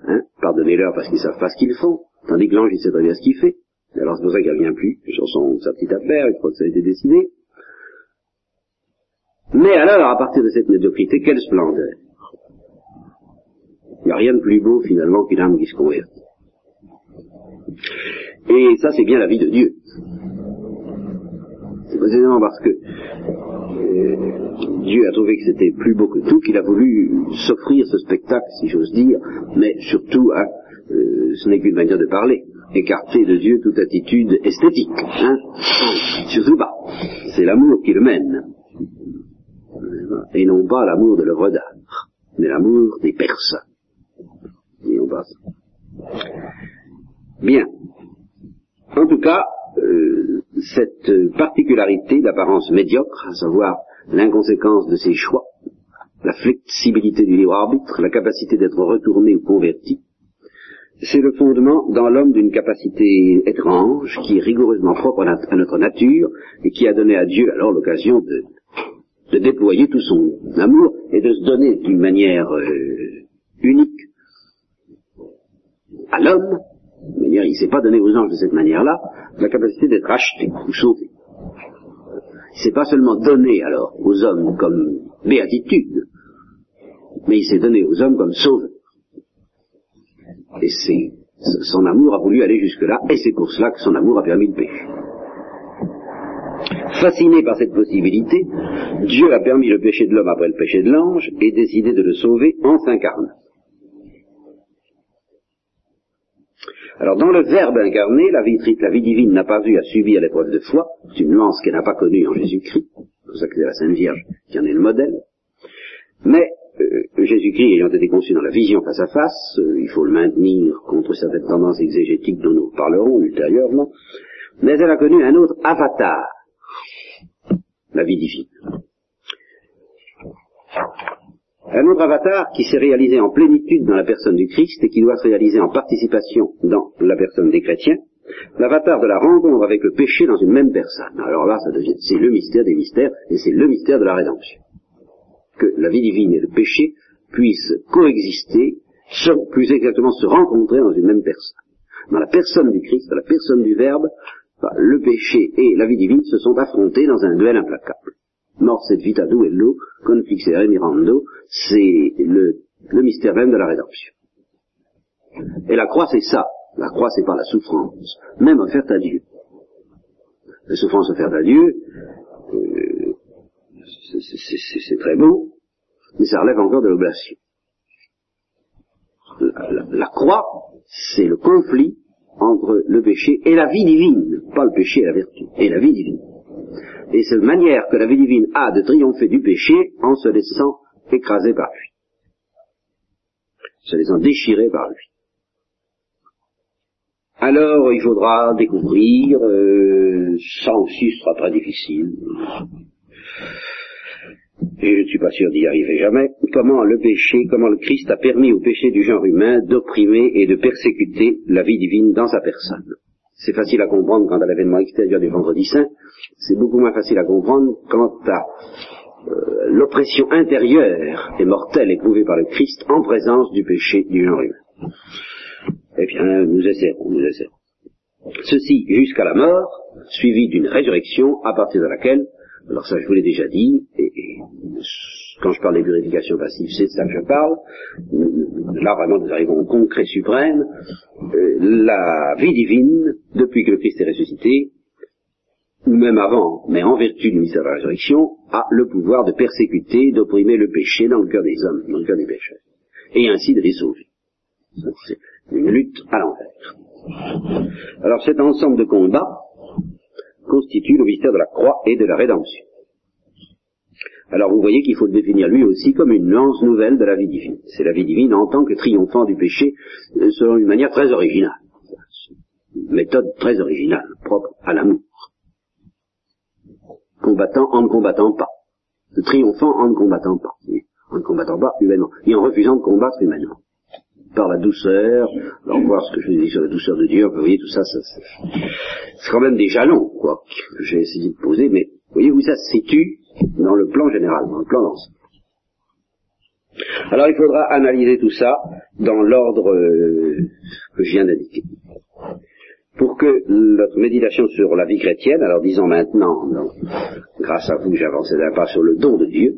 S2: hein, pardonnez-leur parce qu'ils savent pas ce qu'ils font, tandis que l'ange, il sait très bien ce qu'il fait. Alors c'est pour ça qu'il revient plus sur son, sa petite affaire, je crois que ça a été décidé. Mais alors, à partir de cette médiocrité, quelle splendeur Il n'y a rien de plus beau finalement qu'une âme qui se convertit. Et ça, c'est bien la vie de Dieu. C'est précisément parce que euh, Dieu a trouvé que c'était plus beau que tout qu'il a voulu s'offrir ce spectacle, si j'ose dire, mais surtout, euh, ce n'est qu'une manière de parler, écarter de Dieu toute attitude esthétique. Hein. Surtout pas. C'est l'amour qui le mène. Et non pas l'amour de l'œuvre d'art, mais l'amour des personnes. Et on passe. Bien. En tout cas, euh, cette particularité d'apparence médiocre, à savoir l'inconséquence de ses choix, la flexibilité du libre arbitre, la capacité d'être retourné ou converti, c'est le fondement dans l'homme d'une capacité étrange qui est rigoureusement propre à notre nature et qui a donné à Dieu alors l'occasion de, déployer tout son amour et de se donner d'une manière euh, unique à l'homme il ne s'est pas donné aux anges de cette manière-là la capacité d'être acheté ou sauvé. Il s'est pas seulement donné alors aux hommes comme béatitude, mais il s'est donné aux hommes comme sauveur. Et c'est, son amour a voulu aller jusque-là, et c'est pour cela que son amour a permis le péché. Fasciné par cette possibilité, Dieu a permis le péché de l'homme après le péché de l'ange et décidé de le sauver en s'incarnant. Alors dans le Verbe incarné, la vie, la vie divine n'a pas eu à subir l'épreuve de foi, c'est une nuance qu'elle n'a pas connue en Jésus-Christ, c'est pour ça que c'est la Sainte Vierge qui en est le modèle, mais euh, Jésus-Christ ayant été conçu dans la vision face à face, euh, il faut le maintenir contre certaines tendances exégétiques dont nous parlerons ultérieurement, mais elle a connu un autre avatar, la vie divine. Un autre avatar qui s'est réalisé en plénitude dans la personne du Christ et qui doit se réaliser en participation dans la personne des chrétiens, l'avatar de la rencontre avec le péché dans une même personne. Alors là, c'est le mystère des mystères et c'est le mystère de la rédemption. Que la vie divine et le péché puissent coexister, plus exactement se rencontrer dans une même personne. Dans la personne du Christ, dans la personne du Verbe, le péché et la vie divine se sont affrontés dans un duel implacable. Mort cette vita duello, confixere mirando, c'est le, mystère même de la rédemption. Et la croix, c'est ça. La croix, c'est pas la souffrance, même offerte à Dieu. La souffrance offerte à Dieu, euh, c'est très beau, mais ça relève encore de l'oblation. La, la, la, croix, c'est le conflit entre le péché et la vie divine, pas le péché et la vertu, et la vie divine. Et cette manière que la vie divine a de triompher du péché en se laissant écraser par lui, se laissant déchirer par lui. Alors il faudra découvrir, euh, ça aussi ce sera très difficile, et je ne suis pas sûr d'y arriver jamais, comment le péché, comment le Christ a permis au péché du genre humain d'opprimer et de persécuter la vie divine dans sa personne. C'est facile à comprendre quant à l'événement extérieur du vendredi saint, c'est beaucoup moins facile à comprendre quant à euh, l'oppression intérieure et mortelle éprouvée par le Christ en présence du péché du genre humain. Eh bien, nous essaierons, nous essaierons. Ceci jusqu'à la mort, suivi d'une résurrection à partir de laquelle alors ça, je vous l'ai déjà dit, et, quand je parle des purifications passives, c'est de ça que je parle. Là, vraiment, nous arrivons au concret suprême. Euh, la vie divine, depuis que le Christ est ressuscité, ou même avant, mais en vertu du mystère de la résurrection, a le pouvoir de persécuter, d'opprimer le péché dans le cœur des hommes, dans le cœur des pécheurs, et ainsi de les sauver. C'est une lutte à l'envers. Alors cet ensemble de combats, constitue le mystère de la croix et de la rédemption. Alors vous voyez qu'il faut le définir lui aussi comme une lance nouvelle de la vie divine. C'est la vie divine en tant que triomphant du péché euh, selon une manière très originale. Une méthode très originale, propre à l'amour. Combattant en ne combattant pas. Triomphant en ne combattant pas. En ne combattant pas humainement. Et en refusant de combattre humainement par la douceur, alors voir ce que je vous dis sur la douceur de Dieu, vous voyez, tout ça, ça c'est quand même des jalons, quoi, que j'ai essayé de poser, mais voyez où ça se situe dans le plan général, dans le plan d'ensemble. Alors il faudra analyser tout ça dans l'ordre euh, que je viens d'indiquer. Pour que notre méditation sur la vie chrétienne, alors disons maintenant, grâce à vous j'avance d'un pas sur le don de Dieu,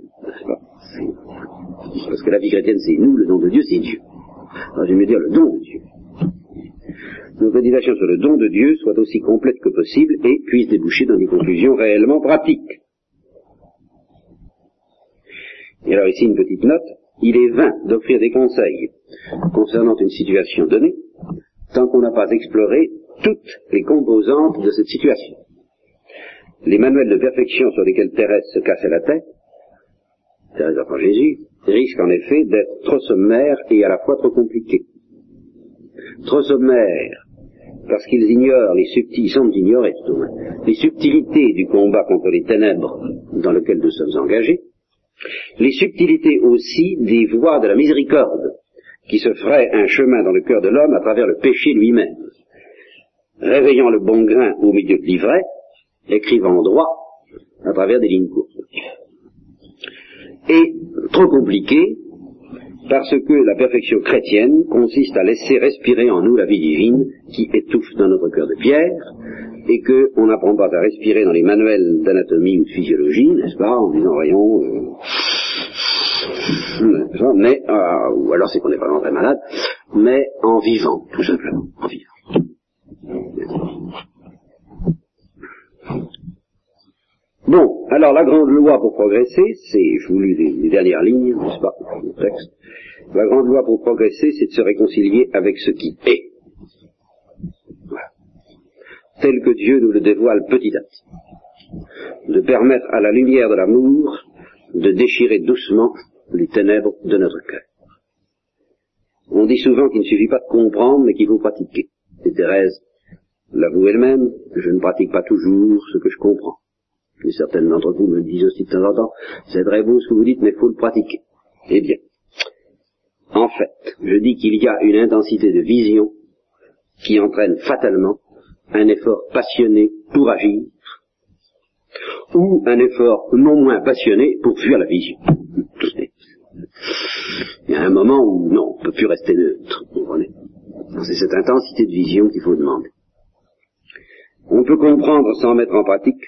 S2: parce que la vie chrétienne c'est nous, le don de Dieu c'est Dieu. Alors je vais me dire le don de Dieu. Nos méditations sur le don de Dieu soient aussi complètes que possible et puissent déboucher dans des conclusions réellement pratiques. Et alors ici une petite note, il est vain d'offrir des conseils concernant une situation donnée tant qu'on n'a pas exploré toutes les composantes de cette situation. Les manuels de perfection sur lesquels Thérèse se cassait la tête, Thérèse après Jésus, risque en effet d'être trop sommaire et à la fois trop compliqué. Trop sommaire, parce qu'ils ignorent les subtilités, ils semblent ignorer les subtilités du combat contre les ténèbres dans lequel nous sommes engagés, les subtilités aussi des voies de la miséricorde qui se ferait un chemin dans le cœur de l'homme à travers le péché lui-même, réveillant le bon grain au milieu de l'ivraie, écrivant droit à travers des lignes courtes et trop compliqué parce que la perfection chrétienne consiste à laisser respirer en nous la vie divine qui étouffe dans notre cœur de pierre et qu'on n'apprend pas à respirer dans les manuels d'anatomie ou de physiologie, n'est-ce pas, en disant voyons, euh, mais, euh, ou alors c'est qu'on est vraiment très malade, mais en vivant, tout simplement, en vivant. Bon, alors la grande loi pour progresser, c'est, je vous lis les, dernières lignes, n'est-ce pas, le texte. La grande loi pour progresser, c'est de se réconcilier avec ce qui est. tel que Dieu nous le dévoile petit à petit, de permettre à la lumière de l'amour de déchirer doucement les ténèbres de notre cœur. On dit souvent qu'il ne suffit pas de comprendre, mais qu'il faut pratiquer. Et Thérèse l'avoue elle-même, je ne pratique pas toujours ce que je comprends. Et certaines d'entre vous me disent aussi de temps en temps, c'est très beau ce que vous dites, mais il faut le pratiquer. Eh bien, en fait, je dis qu'il y a une intensité de vision qui entraîne fatalement un effort passionné pour agir, ou un effort non moins passionné pour fuir la vision. Il y a un moment où non, on ne peut plus rester neutre, vous comprenez? C'est cette intensité de vision qu'il faut demander. On peut comprendre sans mettre en pratique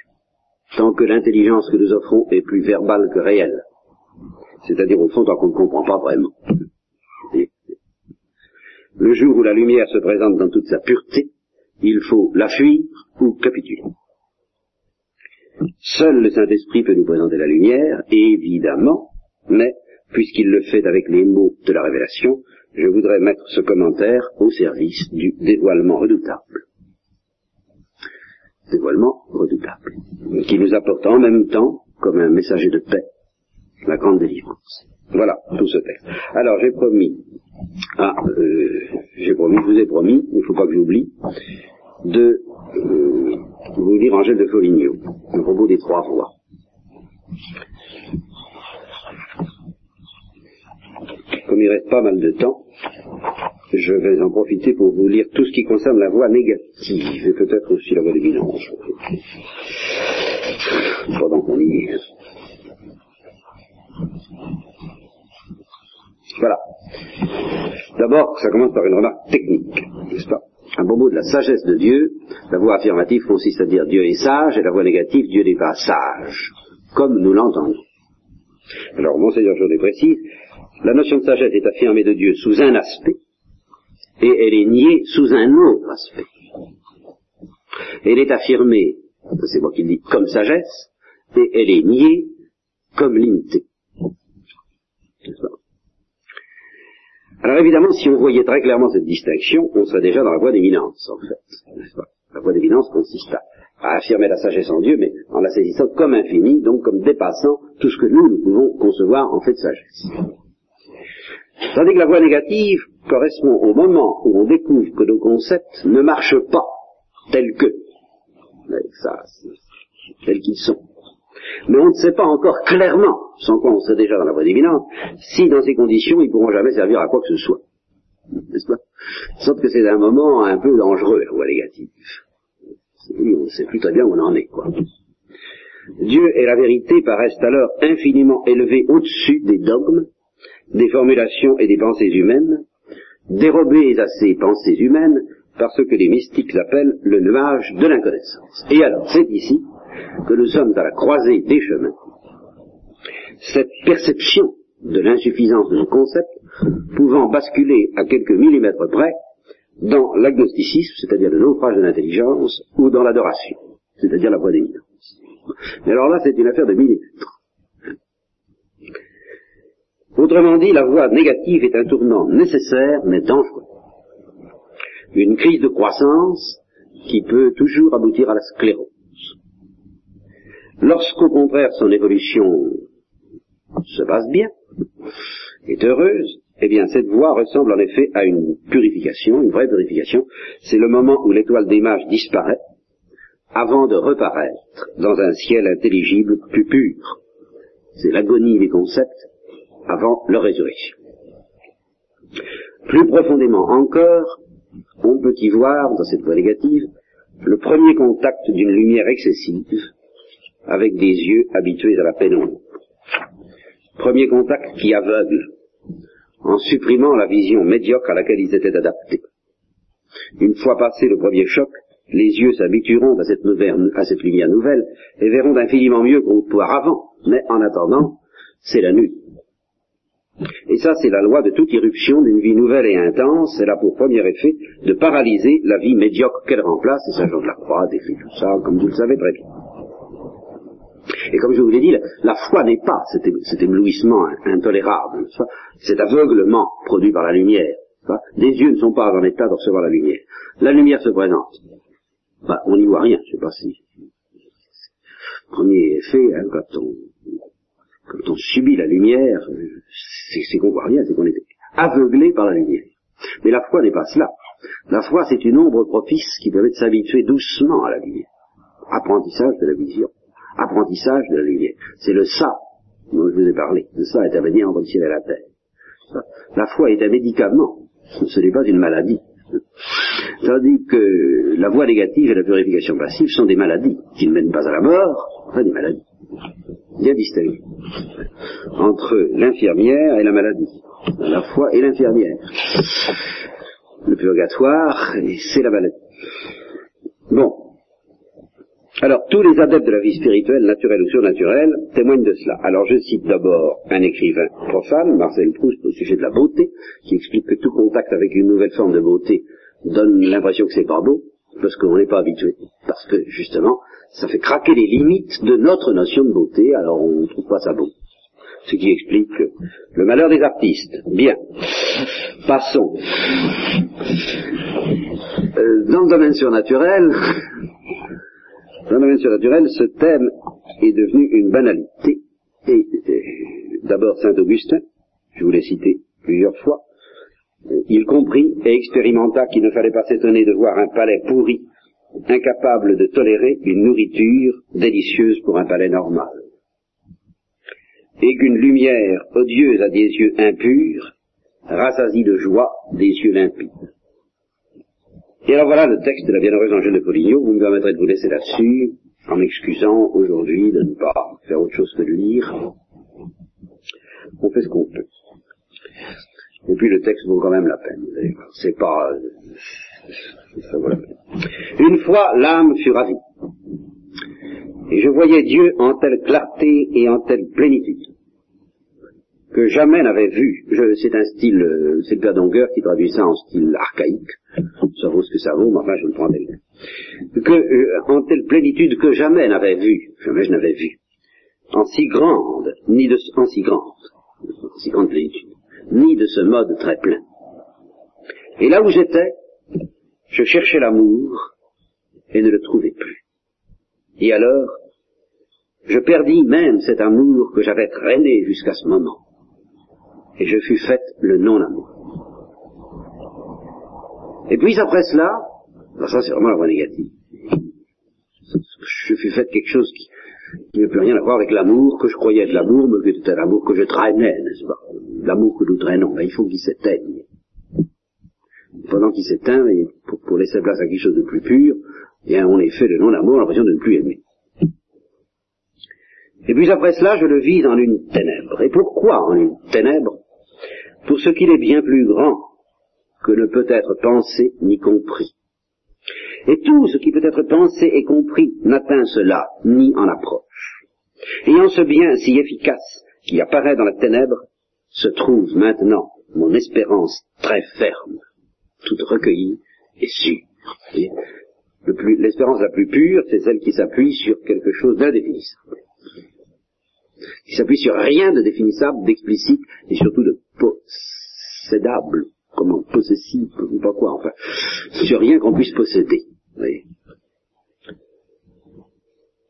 S2: tant que l'intelligence que nous offrons est plus verbale que réelle. C'est-à-dire au fond tant qu'on ne comprend pas vraiment. Le jour où la lumière se présente dans toute sa pureté, il faut la fuir ou capituler. Seul le Saint-Esprit peut nous présenter la lumière, évidemment, mais puisqu'il le fait avec les mots de la révélation, je voudrais mettre ce commentaire au service du dévoilement redoutable. Dévoilement redoutable, qui nous apporte en même temps, comme un messager de paix, la grande délivrance. Voilà tout ce texte. Alors j'ai promis, ah, euh, j'ai promis, je vous ai promis, il ne faut pas que j'oublie, de euh, vous lire Angèle de Foligno, à propos des trois voix. Comme il reste pas mal de temps, je vais en profiter pour vous lire tout ce qui concerne la voix négative, et peut-être aussi la voix des bilances. Pendant qu'on y est. Voilà. D'abord, ça commence par une remarque technique, n'est-ce pas? Un beau mot de la sagesse de Dieu, la voix affirmative consiste à dire Dieu est sage, et la voix négative, Dieu n'est pas sage, comme nous l'entendons. Alors, Monseigneur Jourdain précise, la notion de sagesse est affirmée de Dieu sous un aspect, et elle est niée sous un autre aspect. Elle est affirmée, c'est moi qui le dis, comme sagesse, et elle est niée comme limitée. Alors évidemment, si on voyait très clairement cette distinction, on serait déjà dans la voie d'éminence, en fait. La voie d'éminence consiste à, affirmer la sagesse en Dieu, mais en la saisissant comme infinie, donc comme dépassant tout ce que nous, nous pouvons concevoir en fait de sagesse. Tandis que la voie négative correspond au moment où on découvre que nos concepts ne marchent pas tels que, tels qu'ils sont. Mais on ne sait pas encore clairement, sans quoi on serait déjà dans la voie d'éminence, si dans ces conditions ils pourront jamais servir à quoi que ce soit. N'est-ce pas? Sauf que c'est un moment un peu dangereux, la voie négative. On ne sait plus très bien où on en est, quoi. Dieu et la vérité paraissent alors infiniment élevés au-dessus des dogmes, des formulations et des pensées humaines, dérobés à ces pensées humaines par ce que les mystiques appellent le nuage de l'inconnaissance. Et alors, c'est ici que nous sommes à la croisée des chemins. Cette perception de l'insuffisance de nos concepts pouvant basculer à quelques millimètres près dans l'agnosticisme, c'est-à-dire le naufrage de l'intelligence, ou dans l'adoration, c'est-à-dire la voie d'éminence. Mais alors là, c'est une affaire de millimètres. Autrement dit, la voie négative est un tournant nécessaire mais dangereux. Une crise de croissance qui peut toujours aboutir à la sclérose. Lorsqu'au contraire son évolution se passe bien, est heureuse, eh bien cette voie ressemble en effet à une purification, une vraie purification. C'est le moment où l'étoile d'image disparaît avant de reparaître dans un ciel intelligible plus pur. C'est l'agonie des concepts avant leur résurrection. Plus profondément encore, on peut y voir, dans cette voie négative, le premier contact d'une lumière excessive avec des yeux habitués à la pénombre. Premier contact qui aveugle, en supprimant la vision médiocre à laquelle ils étaient adaptés. Une fois passé le premier choc, les yeux s'habitueront à cette, à cette lumière nouvelle et verront d'infiniment mieux qu'auparavant, mais en attendant, c'est la nuit. Et ça, c'est la loi de toute irruption d'une vie nouvelle et intense. Elle a pour premier effet de paralyser la vie médiocre qu'elle remplace, et ça, Jean de la Croix décrit tout ça, comme vous le savez très bien. Et comme je vous l'ai dit, la, foi n'est pas cet, éblouissement intolérable, cet aveuglement produit par la lumière. Les yeux ne sont pas en état de recevoir la lumière. La lumière se présente. Bah, on n'y voit rien, je sais pas si. Premier effet, hein, quand on, quand on subit la lumière, c'est qu'on voit rien, c'est qu'on est aveuglé par la lumière. Mais la foi n'est pas cela. La foi, c'est une ombre propice qui permet de s'habituer doucement à la lumière. Apprentissage de la vision. Apprentissage de la lumière. C'est le ça dont je vous ai parlé. Le ça est à venir entre le ciel et la terre. La foi est un médicament. Ce n'est pas une maladie. Tandis que la voie négative et la purification passive sont des maladies qui ne mènent pas à la mort, enfin des maladies. Bien distinguées. Entre l'infirmière et la maladie. La foi et l'infirmière. Le purgatoire, c'est la maladie. Bon. Alors, tous les adeptes de la vie spirituelle, naturelle ou surnaturelle, témoignent de cela. Alors, je cite d'abord un écrivain profane, Marcel Proust, au sujet de la beauté, qui explique que tout contact avec une nouvelle forme de beauté donne l'impression que c'est pas beau, parce qu'on n'est pas habitué. Parce que, justement, ça fait craquer les limites de notre notion de beauté, alors on ne trouve pas ça beau. Ce qui explique le malheur des artistes. Bien. Passons. Euh, dans le domaine surnaturel, dans le domaine surnaturel, ce thème est devenu une banalité. Et, d'abord Saint Augustin, je vous l'ai cité plusieurs fois, il comprit et expérimenta qu'il ne fallait pas s'étonner de voir un palais pourri, incapable de tolérer une nourriture délicieuse pour un palais normal. Et qu'une lumière odieuse à des yeux impurs rassasie de joie des yeux limpides. Et alors voilà le texte de la Bienheureuse Angèle de Poligno. Vous me permettrez de vous laisser là-dessus, en m'excusant aujourd'hui de ne pas faire autre chose que de lire. On fait ce qu'on peut. Et puis le texte vaut quand même la peine. C'est pas... Ça vaut la peine. Une fois, l'âme fut ravie. Et je voyais Dieu en telle clarté et en telle plénitude que jamais n'avait vu. C'est un style, euh, c'est le père Dongueur qui traduit ça en style archaïque. Ça vaut ce que ça vaut, mais enfin je le prends tel Que euh, en telle plénitude que jamais n'avait vu, jamais je n'avais vu, en si grande, ni de en si grande, en si grande plénitude, ni de ce mode très plein. Et là où j'étais, je cherchais l'amour et ne le trouvais plus. Et alors, je perdis même cet amour que j'avais traîné jusqu'à ce moment et je fus faite le non-amour. Et puis après cela, ça c'est vraiment la voie négative, je fus faite quelque chose qui, qui ne peut rien avoir avec l'amour que je croyais être l'amour, mais qui était l'amour que je traînais, n'est-ce pas? L'amour que nous traînons, ben, il faut qu'il s'éteigne. Pendant qu'il s'éteint, pour, laisser place à quelque chose de plus pur, bien on est fait de non-amour, l'impression de ne plus aimer. Et puis après cela, je le vis dans une ténèbre. Et pourquoi en une ténèbre? Pour ce qu'il est bien plus grand que ne peut être pensé ni compris. Et tout ce qui peut être pensé et compris n'atteint cela ni en approche. Et en ce bien si efficace qui apparaît dans la ténèbre, se trouve maintenant mon espérance très ferme, toute recueillie et sûre. L'espérance la plus pure, c'est celle qui s'appuie sur quelque chose d'indéfinissable. Qui s'appuie sur rien de définissable, d'explicite et surtout de possédable, comment, possessible, ou pas quoi, enfin, sur rien qu'on puisse posséder.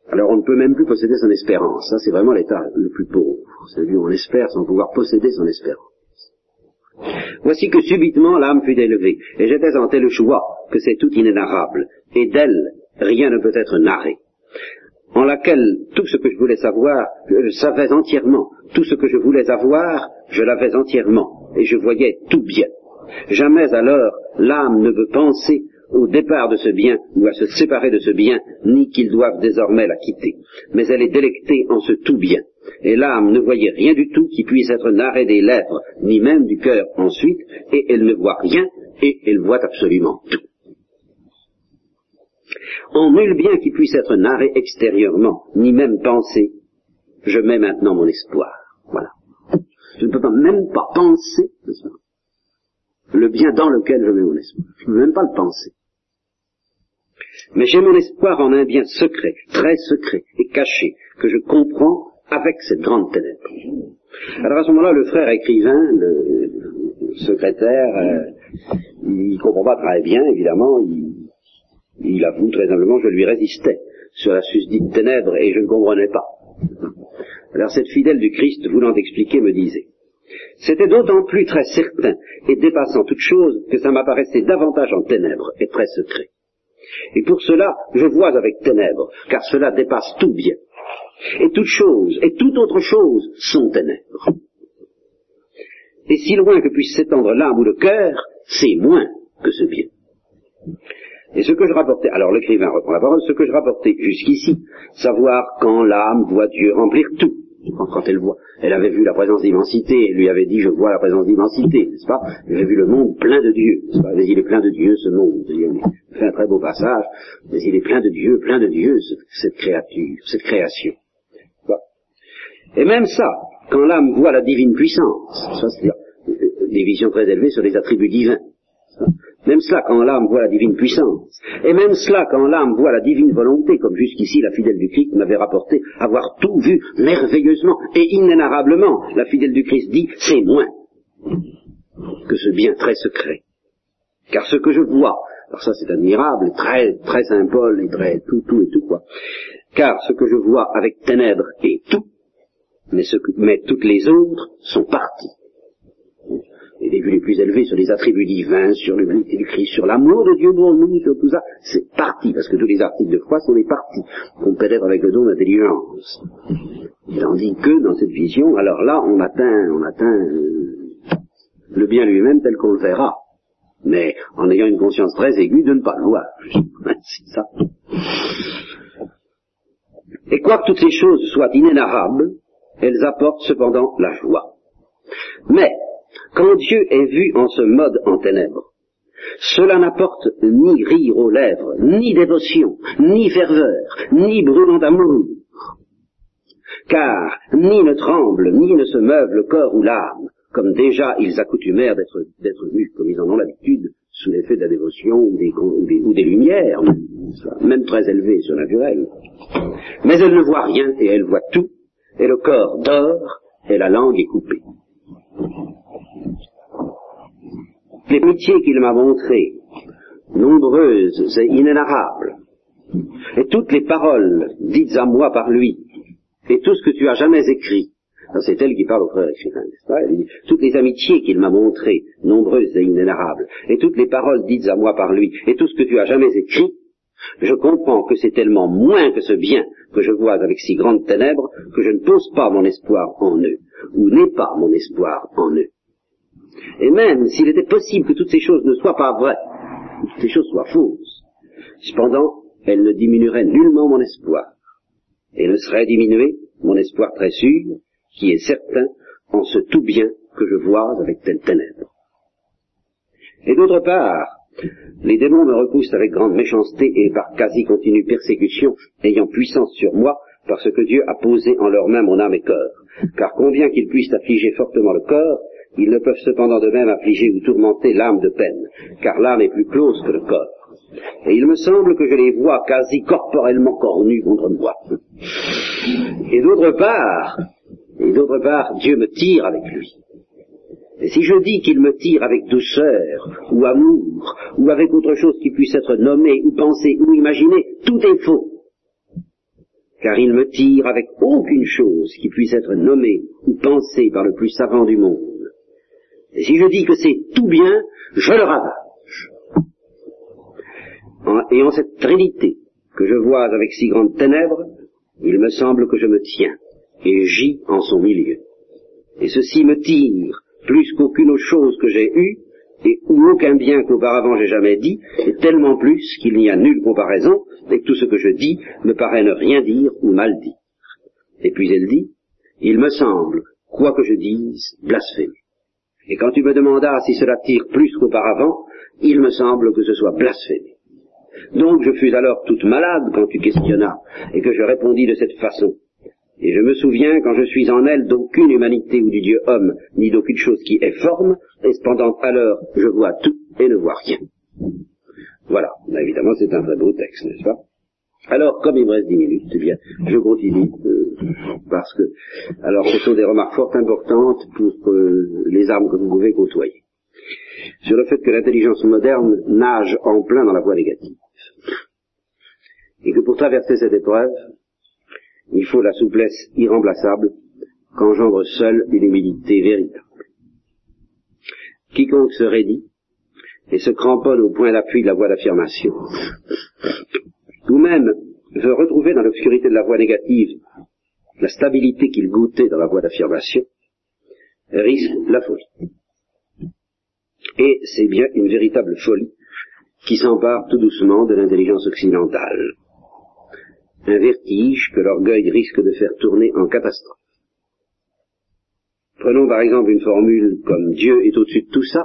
S2: Alors on ne peut même plus posséder son espérance. Ça, c'est vraiment l'état le plus pauvre. C'est-à-dire on espère sans pouvoir posséder son espérance. Voici que subitement l'âme fut élevée, et j'étais en tel choix que c'est tout inénarrable, et d'elle rien ne peut être narré en laquelle tout ce que je voulais savoir, je le savais entièrement. Tout ce que je voulais avoir, je l'avais entièrement, et je voyais tout bien. Jamais alors l'âme ne veut penser au départ de ce bien ou à se séparer de ce bien, ni qu'ils doivent désormais la quitter. Mais elle est délectée en ce tout bien. Et l'âme ne voyait rien du tout qui puisse être narré des lèvres, ni même du cœur ensuite, et elle ne voit rien, et elle voit absolument tout. En nul bien qui puisse être narré extérieurement, ni même pensé, je mets maintenant mon espoir. Voilà. Je ne peux pas même pas penser le bien dans lequel je mets mon espoir. Je ne peux même pas le penser. Mais j'ai mon espoir en un bien secret, très secret et caché, que je comprends avec cette grande ténèbre. Alors à ce moment-là, le frère écrivain, le secrétaire, euh, il comprend pas très bien, évidemment, il, il avoue très humblement, je lui résistais sur la susdite ténèbre et je ne comprenais pas. Alors cette fidèle du Christ, voulant expliquer, me disait, c'était d'autant plus très certain et dépassant toute chose que ça m'apparaissait davantage en ténèbres et très secret. Et pour cela, je vois avec ténèbres, car cela dépasse tout bien. Et toute chose, et toute autre chose sont ténèbres. Et si loin que puisse s'étendre l'âme ou le cœur, c'est moins que ce bien. Et ce que je rapportais, alors l'écrivain reprend la parole, ce que je rapportais jusqu'ici, savoir quand l'âme voit Dieu remplir tout, quand, elle voit, elle avait vu la présence d'immensité, elle lui avait dit je vois la présence d'immensité, n'est-ce pas? J'ai vu le monde plein de Dieu, n'est-ce pas? Mais il est plein de Dieu ce monde. Il fait un très beau passage, mais il est plein de Dieu, plein de Dieu cette créature, cette création. Et même ça, quand l'âme voit la divine puissance, ça c'est-à-dire euh, des visions très élevées sur les attributs divins, même cela quand l'âme voit la divine puissance. Et même cela quand l'âme voit la divine volonté, comme jusqu'ici la fidèle du Christ m'avait rapporté avoir tout vu merveilleusement et inénarrablement. La fidèle du Christ dit, c'est moins que ce bien très secret. Car ce que je vois, alors ça c'est admirable, très, très symbole et très tout, tout et tout quoi. Car ce que je vois avec ténèbres est tout, mais, ce que, mais toutes les autres sont parties les vues les plus élevées sur les attributs divins, sur l'humanité du Christ, sur l'amour de Dieu pour nous, sur tout ça, c'est parti, parce que tous les articles de foi sont des parties qu'on pénètre avec le don d'intelligence. Tandis que dans cette vision, alors là, on atteint, on atteint euh, le bien lui-même tel qu'on le verra, mais en ayant une conscience très aiguë de ne pas le voir. (laughs) c'est ça. Et quoique toutes ces choses soient inénarrables, elles apportent cependant la joie. Mais quand Dieu est vu en ce mode en ténèbres, cela n'apporte ni rire aux lèvres, ni dévotion, ni ferveur, ni brûlant d'amour. Car ni ne tremble, ni ne se meuve le corps ou l'âme, comme déjà ils accoutumèrent d'être, mus, comme ils en ont l'habitude, sous l'effet de la dévotion ou des, lumières, même très élevées, surnaturelles. Mais elle ne voit rien et elle voit tout, et le corps dort et la langue est coupée les métiers qu'il m'a montrées, nombreuses et inénarrables, et toutes les paroles dites à moi par lui, et tout ce que tu as jamais écrit, c'est elle qui parle au frère écrivain, n'est-ce pas? Elle dit, toutes les amitiés qu'il m'a montrées, nombreuses et inénarrables, et toutes les paroles dites à moi par lui, et tout ce que tu as jamais écrit, je comprends que c'est tellement moins que ce bien que je vois avec si grandes ténèbres que je ne pose pas mon espoir en eux, ou n'ai pas mon espoir en eux. Et même s'il était possible que toutes ces choses ne soient pas vraies, que ces choses soient fausses, cependant, elles ne diminueraient nullement mon espoir. Et ne serait diminué mon espoir très sûr, qui est certain, en ce tout bien que je vois avec telle ténèbre. Et d'autre part, les démons me repoussent avec grande méchanceté et par quasi continue persécution, ayant puissance sur moi, parce que Dieu a posé en leur main mon âme et corps. Car combien qu'ils puissent affliger fortement le corps, ils ne peuvent cependant de même affliger ou tourmenter l'âme de peine, car l'âme est plus close que le corps. Et il me semble que je les vois quasi corporellement cornus contre moi. Et d'autre part, et d'autre part, Dieu me tire avec lui. Si je dis qu'il me tire avec douceur, ou amour, ou avec autre chose qui puisse être nommé, ou pensé, ou imaginé, tout est faux. Car il me tire avec aucune chose qui puisse être nommée ou pensée par le plus savant du monde. Et si je dis que c'est tout bien, je le ravage. et en cette trinité que je vois avec si grande ténèbres, il me semble que je me tiens et gis en son milieu. Et ceci me tire plus qu'aucune autre chose que j'ai eue, et ou aucun bien qu'auparavant j'ai jamais dit, et tellement plus qu'il n'y a nulle comparaison, et que tout ce que je dis me paraît ne rien dire ou mal dire. Et puis elle dit, il me semble, quoi que je dise, blasphémer. Et quand tu me demandas si cela tire plus qu'auparavant, il me semble que ce soit blasphémé. Donc je fus alors toute malade quand tu questionnas, et que je répondis de cette façon. Et je me souviens, quand je suis en elle, d'aucune humanité ou du Dieu homme, ni d'aucune chose qui est forme, et cependant alors je vois tout et ne vois rien. Voilà, évidemment c'est un très beau texte, n'est-ce pas? Alors, comme il me reste dix minutes, eh bien, je continue, euh, parce que, alors, ce sont des remarques fort importantes pour euh, les armes que vous pouvez côtoyer. Sur le fait que l'intelligence moderne nage en plein dans la voie négative. Et que pour traverser cette épreuve, il faut la souplesse irremplaçable qu'engendre seule une humilité véritable. Quiconque se raidit et se cramponne au point d'appui de la voie d'affirmation, ou même veut retrouver dans l'obscurité de la voie négative la stabilité qu'il goûtait dans la voie d'affirmation, risque la folie. Et c'est bien une véritable folie qui s'empare tout doucement de l'intelligence occidentale. Un vertige que l'orgueil risque de faire tourner en catastrophe. Prenons par exemple une formule comme Dieu est au-dessus de tout ça,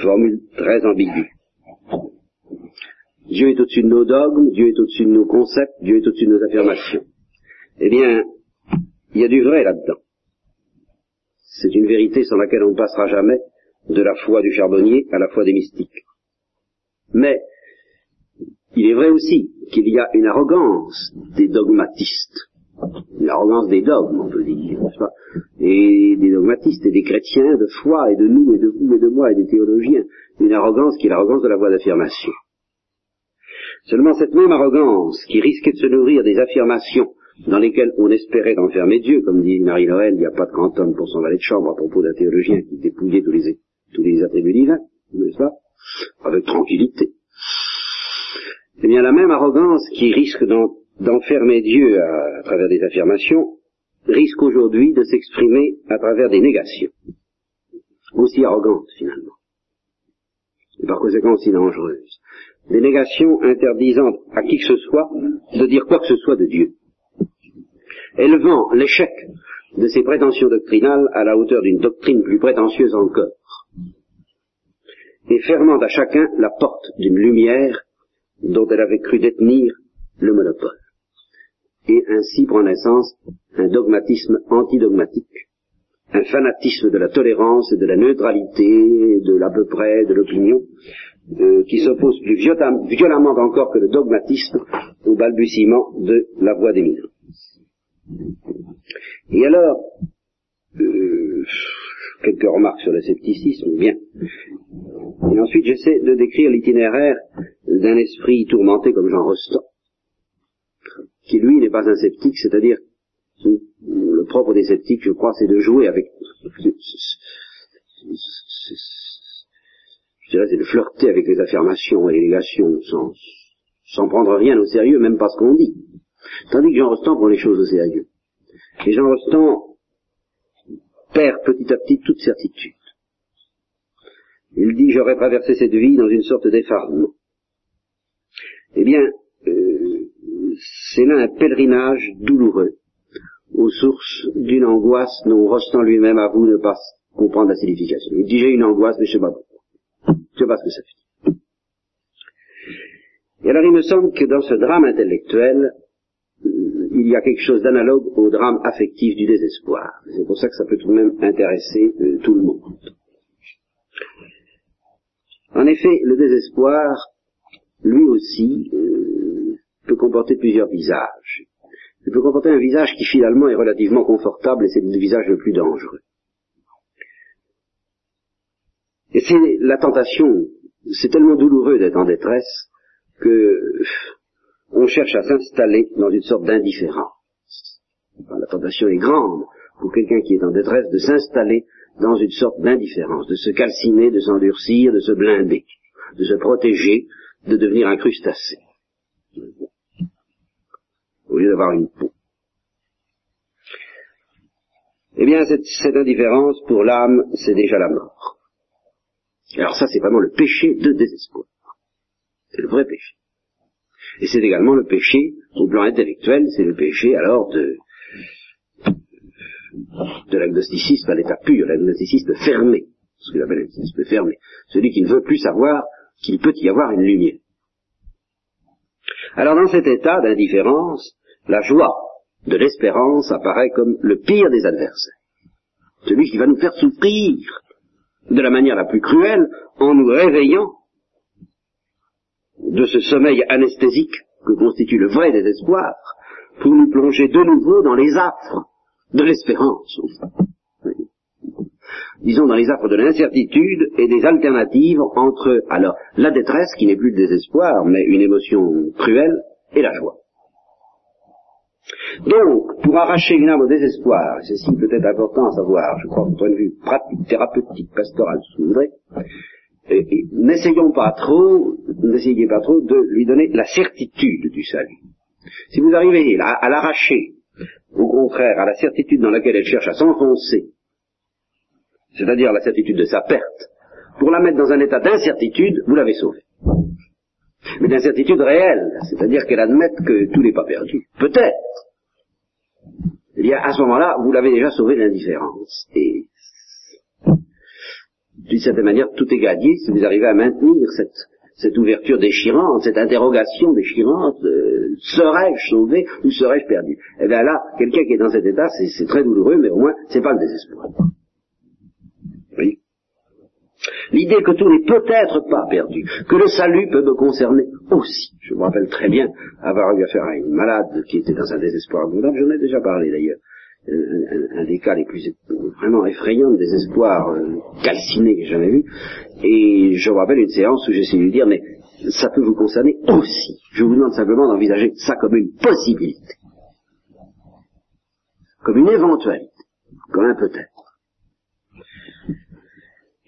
S2: formule très ambiguë. Dieu est au-dessus de nos dogmes, Dieu est au-dessus de nos concepts, Dieu est au-dessus de nos affirmations. Eh bien, il y a du vrai là-dedans. C'est une vérité sans laquelle on ne passera jamais de la foi du charbonnier à la foi des mystiques. Mais il est vrai aussi qu'il y a une arrogance des dogmatistes, une arrogance des dogmes, on peut dire, pas? Et des dogmatistes et des chrétiens de foi et de nous et de vous et de moi et des théologiens, une arrogance qui est l'arrogance de la voie d'affirmation. Seulement cette même arrogance qui risquait de se nourrir des affirmations dans lesquelles on espérait enfermer Dieu, comme dit Marie-Noël, il n'y a pas de quantum pour son valet de chambre à propos d'un théologien qui dépouillait tous les, tous les attributs divins, n'est-ce pas? Avec tranquillité. Eh bien, la même arrogance qui risque d'enfermer Dieu à, travers des affirmations risque aujourd'hui de s'exprimer à travers des négations, aussi arrogantes finalement, et par conséquent aussi dangereuses. Des négations interdisant à qui que ce soit de dire quoi que ce soit de Dieu. Élevant l'échec de ses prétentions doctrinales à la hauteur d'une doctrine plus prétentieuse encore, et fermant à chacun la porte d'une lumière dont elle avait cru détenir le monopole, et ainsi prend naissance un dogmatisme antidogmatique, un fanatisme de la tolérance et de la neutralité, de l'à peu près, de l'opinion, euh, qui s'oppose plus violemment encore que le dogmatisme au balbutiement de la voie des mineurs. Et alors, euh, quelques remarques sur le scepticisme, bien. Et ensuite, j'essaie de décrire l'itinéraire d'un esprit tourmenté comme Jean Rostand, qui lui n'est pas un sceptique, c'est-à-dire le propre des sceptiques, je crois, c'est de jouer avec, je dirais, c'est de flirter avec les affirmations et les négations sans, sans prendre rien au sérieux, même pas ce qu'on dit. Tandis que Jean Rostand prend les choses au sérieux. Et Jean Rostand perd petit à petit toute certitude. Il dit j'aurais traversé cette vie dans une sorte d'effarement. Eh bien, euh, c'est là un pèlerinage douloureux aux sources d'une angoisse dont Rostand lui-même avoue ne pas comprendre la signification. Il dit j'ai une angoisse, mais je ne sais pas pourquoi. Je ne sais pas ce que ça fait. Et alors il me semble que dans ce drame intellectuel, il y a quelque chose d'analogue au drame affectif du désespoir. C'est pour ça que ça peut tout de même intéresser euh, tout le monde. En effet, le désespoir, lui aussi, euh, peut comporter plusieurs visages. Il peut comporter un visage qui finalement est relativement confortable et c'est le visage le plus dangereux. Et c'est la tentation, c'est tellement douloureux d'être en détresse que on cherche à s'installer dans une sorte d'indifférence. La tentation est grande pour quelqu'un qui est en détresse de s'installer dans une sorte d'indifférence, de se calciner, de s'endurcir, de se blinder, de se protéger, de devenir un crustacé, au lieu d'avoir une peau. Eh bien, cette, cette indifférence, pour l'âme, c'est déjà la mort. Alors ça, c'est vraiment le péché de désespoir. C'est le vrai péché. Et c'est également le péché, au plan intellectuel, c'est le péché alors de, de l'agnosticisme à l'état pur, l'agnosticisme fermé, ce qu'il appelle l'agnosticisme fermé, celui qui ne veut plus savoir qu'il peut y avoir une lumière. Alors dans cet état d'indifférence, la joie de l'espérance apparaît comme le pire des adversaires, celui qui va nous faire souffrir de la manière la plus cruelle en nous réveillant de ce sommeil anesthésique que constitue le vrai désespoir, pour nous plonger de nouveau dans les affres de l'espérance. Disons dans les affres de l'incertitude et des alternatives entre, alors, la détresse, qui n'est plus le désespoir, mais une émotion cruelle, et la joie. Donc, pour arracher une âme au désespoir, ceci peut être important à savoir, je crois, du point de vue pratique, thérapeutique, pastoral, si vous voudrez, n'essayons pas trop, n'essayez pas trop de lui donner la certitude du salut. Si vous arrivez à, l'arracher, au contraire, à la certitude dans laquelle elle cherche à s'enfoncer, c'est-à-dire la certitude de sa perte, pour la mettre dans un état d'incertitude, vous l'avez sauvée. Mais d'incertitude réelle, c'est-à-dire qu'elle admette que tout n'est pas perdu. Peut-être. Eh bien, à ce moment-là, vous l'avez déjà sauvé de l'indifférence. D'une certaine manière, tout est gagné si vous arrivez à maintenir cette, ouverture déchirante, cette interrogation déchirante, euh, serais-je sauvé ou serais-je perdu? Eh bien là, quelqu'un qui est dans cet état, c'est très douloureux, mais au moins, c'est pas le désespoir. Oui. L'idée que tout n'est peut-être pas perdu, que le salut peut me concerner aussi. Je me rappelle très bien avoir eu affaire à une malade qui était dans un désespoir abondable, j'en ai déjà parlé d'ailleurs. Un, des cas les plus vraiment effrayants de désespoir euh, calciné que j'ai jamais vu. Et je me rappelle une séance où essayé de lui dire, mais ça peut vous concerner aussi. Je vous demande simplement d'envisager ça comme une possibilité. Comme une éventualité. Comme un peut-être.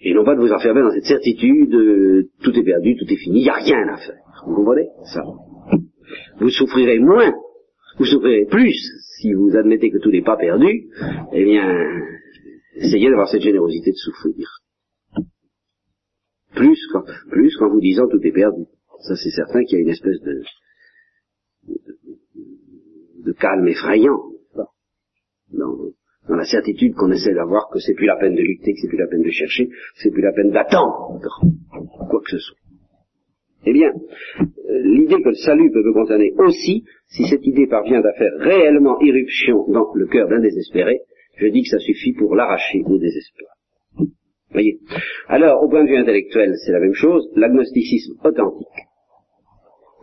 S2: Et non pas de vous enfermer dans cette certitude, euh, tout est perdu, tout est fini, il n'y a rien à faire. Vous comprenez? Ça Vous souffrirez moins, vous souffrirez plus si vous admettez que tout n'est pas perdu, eh bien, essayez d'avoir cette générosité de souffrir. Plus qu'en, plus qu'en vous disant tout est perdu. Ça c'est certain qu'il y a une espèce de, de, calme effrayant dans la certitude qu'on essaie d'avoir que c'est plus la peine de lutter, que c'est plus la peine de chercher, que c'est plus la peine d'attendre quoi que ce soit. Eh bien, euh, l'idée que le salut peut me concerner aussi, si cette idée parvient à faire réellement irruption dans le cœur d'un désespéré, je dis que ça suffit pour l'arracher au désespoir. Voyez? Alors, au point de vue intellectuel, c'est la même chose, l'agnosticisme authentique.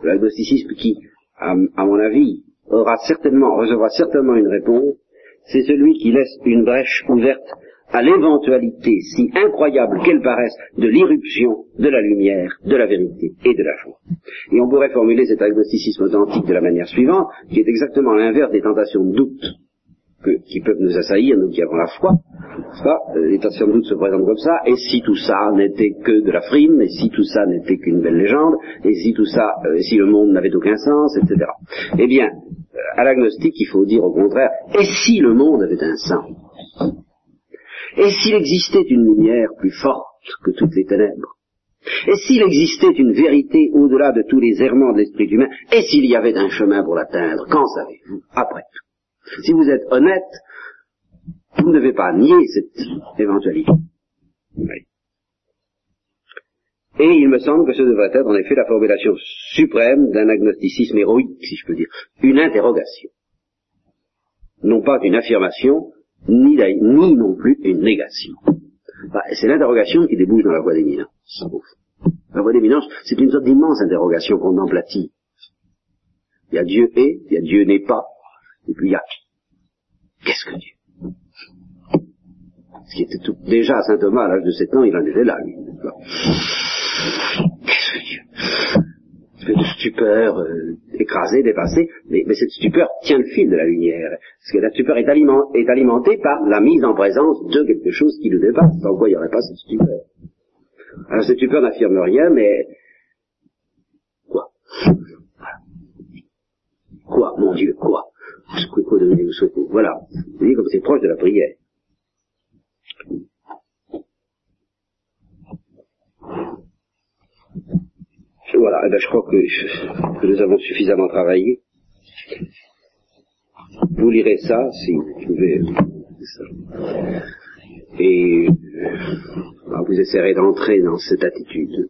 S2: L'agnosticisme qui, à, à mon avis, aura certainement, recevra certainement une réponse c'est celui qui laisse une brèche ouverte à l'éventualité, si incroyable qu'elle paraisse, de l'irruption de la lumière, de la vérité et de la joie. Et on pourrait formuler cet agnosticisme authentique de la manière suivante, qui est exactement l'inverse des tentations de doute qui peuvent nous assaillir, nous qui avons la foi. Euh, les tentations de doute se présentent comme ça, et si tout ça n'était que de la frime, et si tout ça n'était qu'une belle légende, et si tout ça, euh, si le monde n'avait aucun sens, etc. Eh bien, à l'agnostique, il faut dire au contraire, et si le monde avait un sens? Et s'il existait une lumière plus forte que toutes les ténèbres Et s'il existait une vérité au-delà de tous les errements de l'esprit humain Et s'il y avait un chemin pour l'atteindre Qu'en savez-vous Après tout? Si vous êtes honnête, vous ne devez pas nier cette éventualité. Et il me semble que ce devrait être en effet la formulation suprême d'un agnosticisme héroïque, si je peux dire, une interrogation. Non pas une affirmation, ni, ni non plus une négation. Bah, c'est l'interrogation qui débouche dans la voie d'éminence. La voie d'éminence, c'est une sorte d'immense interrogation contemplative. Il y a Dieu est, il y a Dieu n'est pas, et puis il y a qu'est-ce que Dieu? Ce qui était tout, déjà à saint Thomas à l'âge de 7 ans, il en était là, lui. Qu'est-ce que Dieu? De stupeur, euh, écrasée, dépassée, mais, cette stupeur tient le fil de la lumière. Parce que la stupeur est, alimentée par la mise en présence de quelque chose qui le dépasse, sans quoi il n'y aurait pas cette stupeur. Alors cette stupeur n'affirme rien, mais quoi? Quoi, mon Dieu, quoi? Voilà. Vous voyez comme c'est proche de la prière. Voilà, eh ben, je crois que, nous avons suffisamment travaillé. Vous lirez ça, si vous pouvez. Et euh, vous essaierez d'entrer dans cette attitude.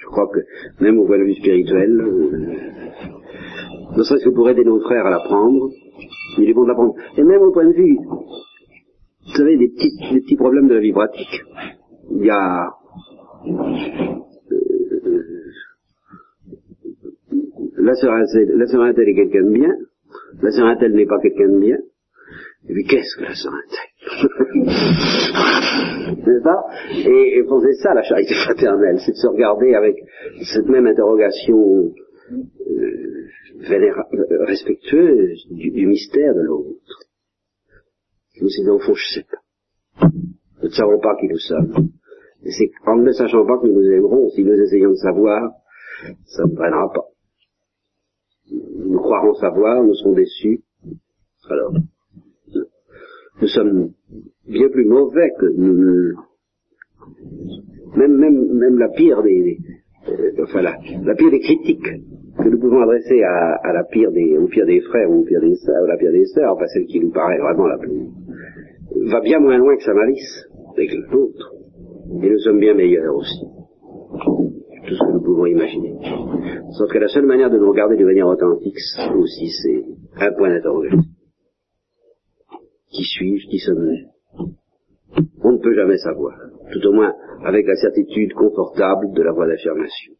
S2: Je crois que même au point de vue spirituel, euh, ne serait-ce que pour aider nos frères à l'apprendre, il est bon d'apprendre. Et même au point de vue, vous savez, des petits, des petits problèmes de la vie pratique. Il y a la sœur Intel est quelqu'un de bien, la sœur Intel n'est pas quelqu'un de bien, et puis qu'est-ce que la sœur Intel N'est-ce pas? Et, et c'est ça la charité fraternelle, c'est de se regarder avec cette même interrogation euh, respectueuse du, mystère de l'autre. Nous disons, au fond, je sais pas. Nous ne savons pas qui nous sommes. Et c'est en ne sachant pas que nous nous aimerons, si nous essayons de savoir, ça ne prendra pas. Nous croirons savoir, nous serons déçus. Alors, nous sommes bien plus mauvais que nous, même, même, même la pire des, euh, enfin la, la, pire des critiques que nous pouvons adresser à, à, la pire des, au pire des frères ou au pire des sœurs, la pire des sœurs, enfin celle qui nous paraît vraiment la plus, va bien moins loin que sa malice avec l'autre. Et nous sommes bien meilleurs aussi. Ce que nous pouvons imaginer. Sauf que la seule manière de nous regarder de manière authentique aussi, c'est un point d'interrogation. Qui suis-je? Qui sommes-nous? On ne peut jamais savoir. Tout au moins avec la certitude confortable de la voie d'affirmation.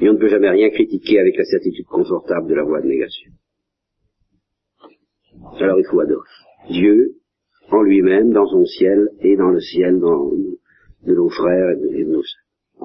S2: Et on ne peut jamais rien critiquer avec la certitude confortable de la voie de négation. Alors il faut adorer Dieu en lui-même, dans son ciel et dans le ciel de nos frères et de nos sœurs.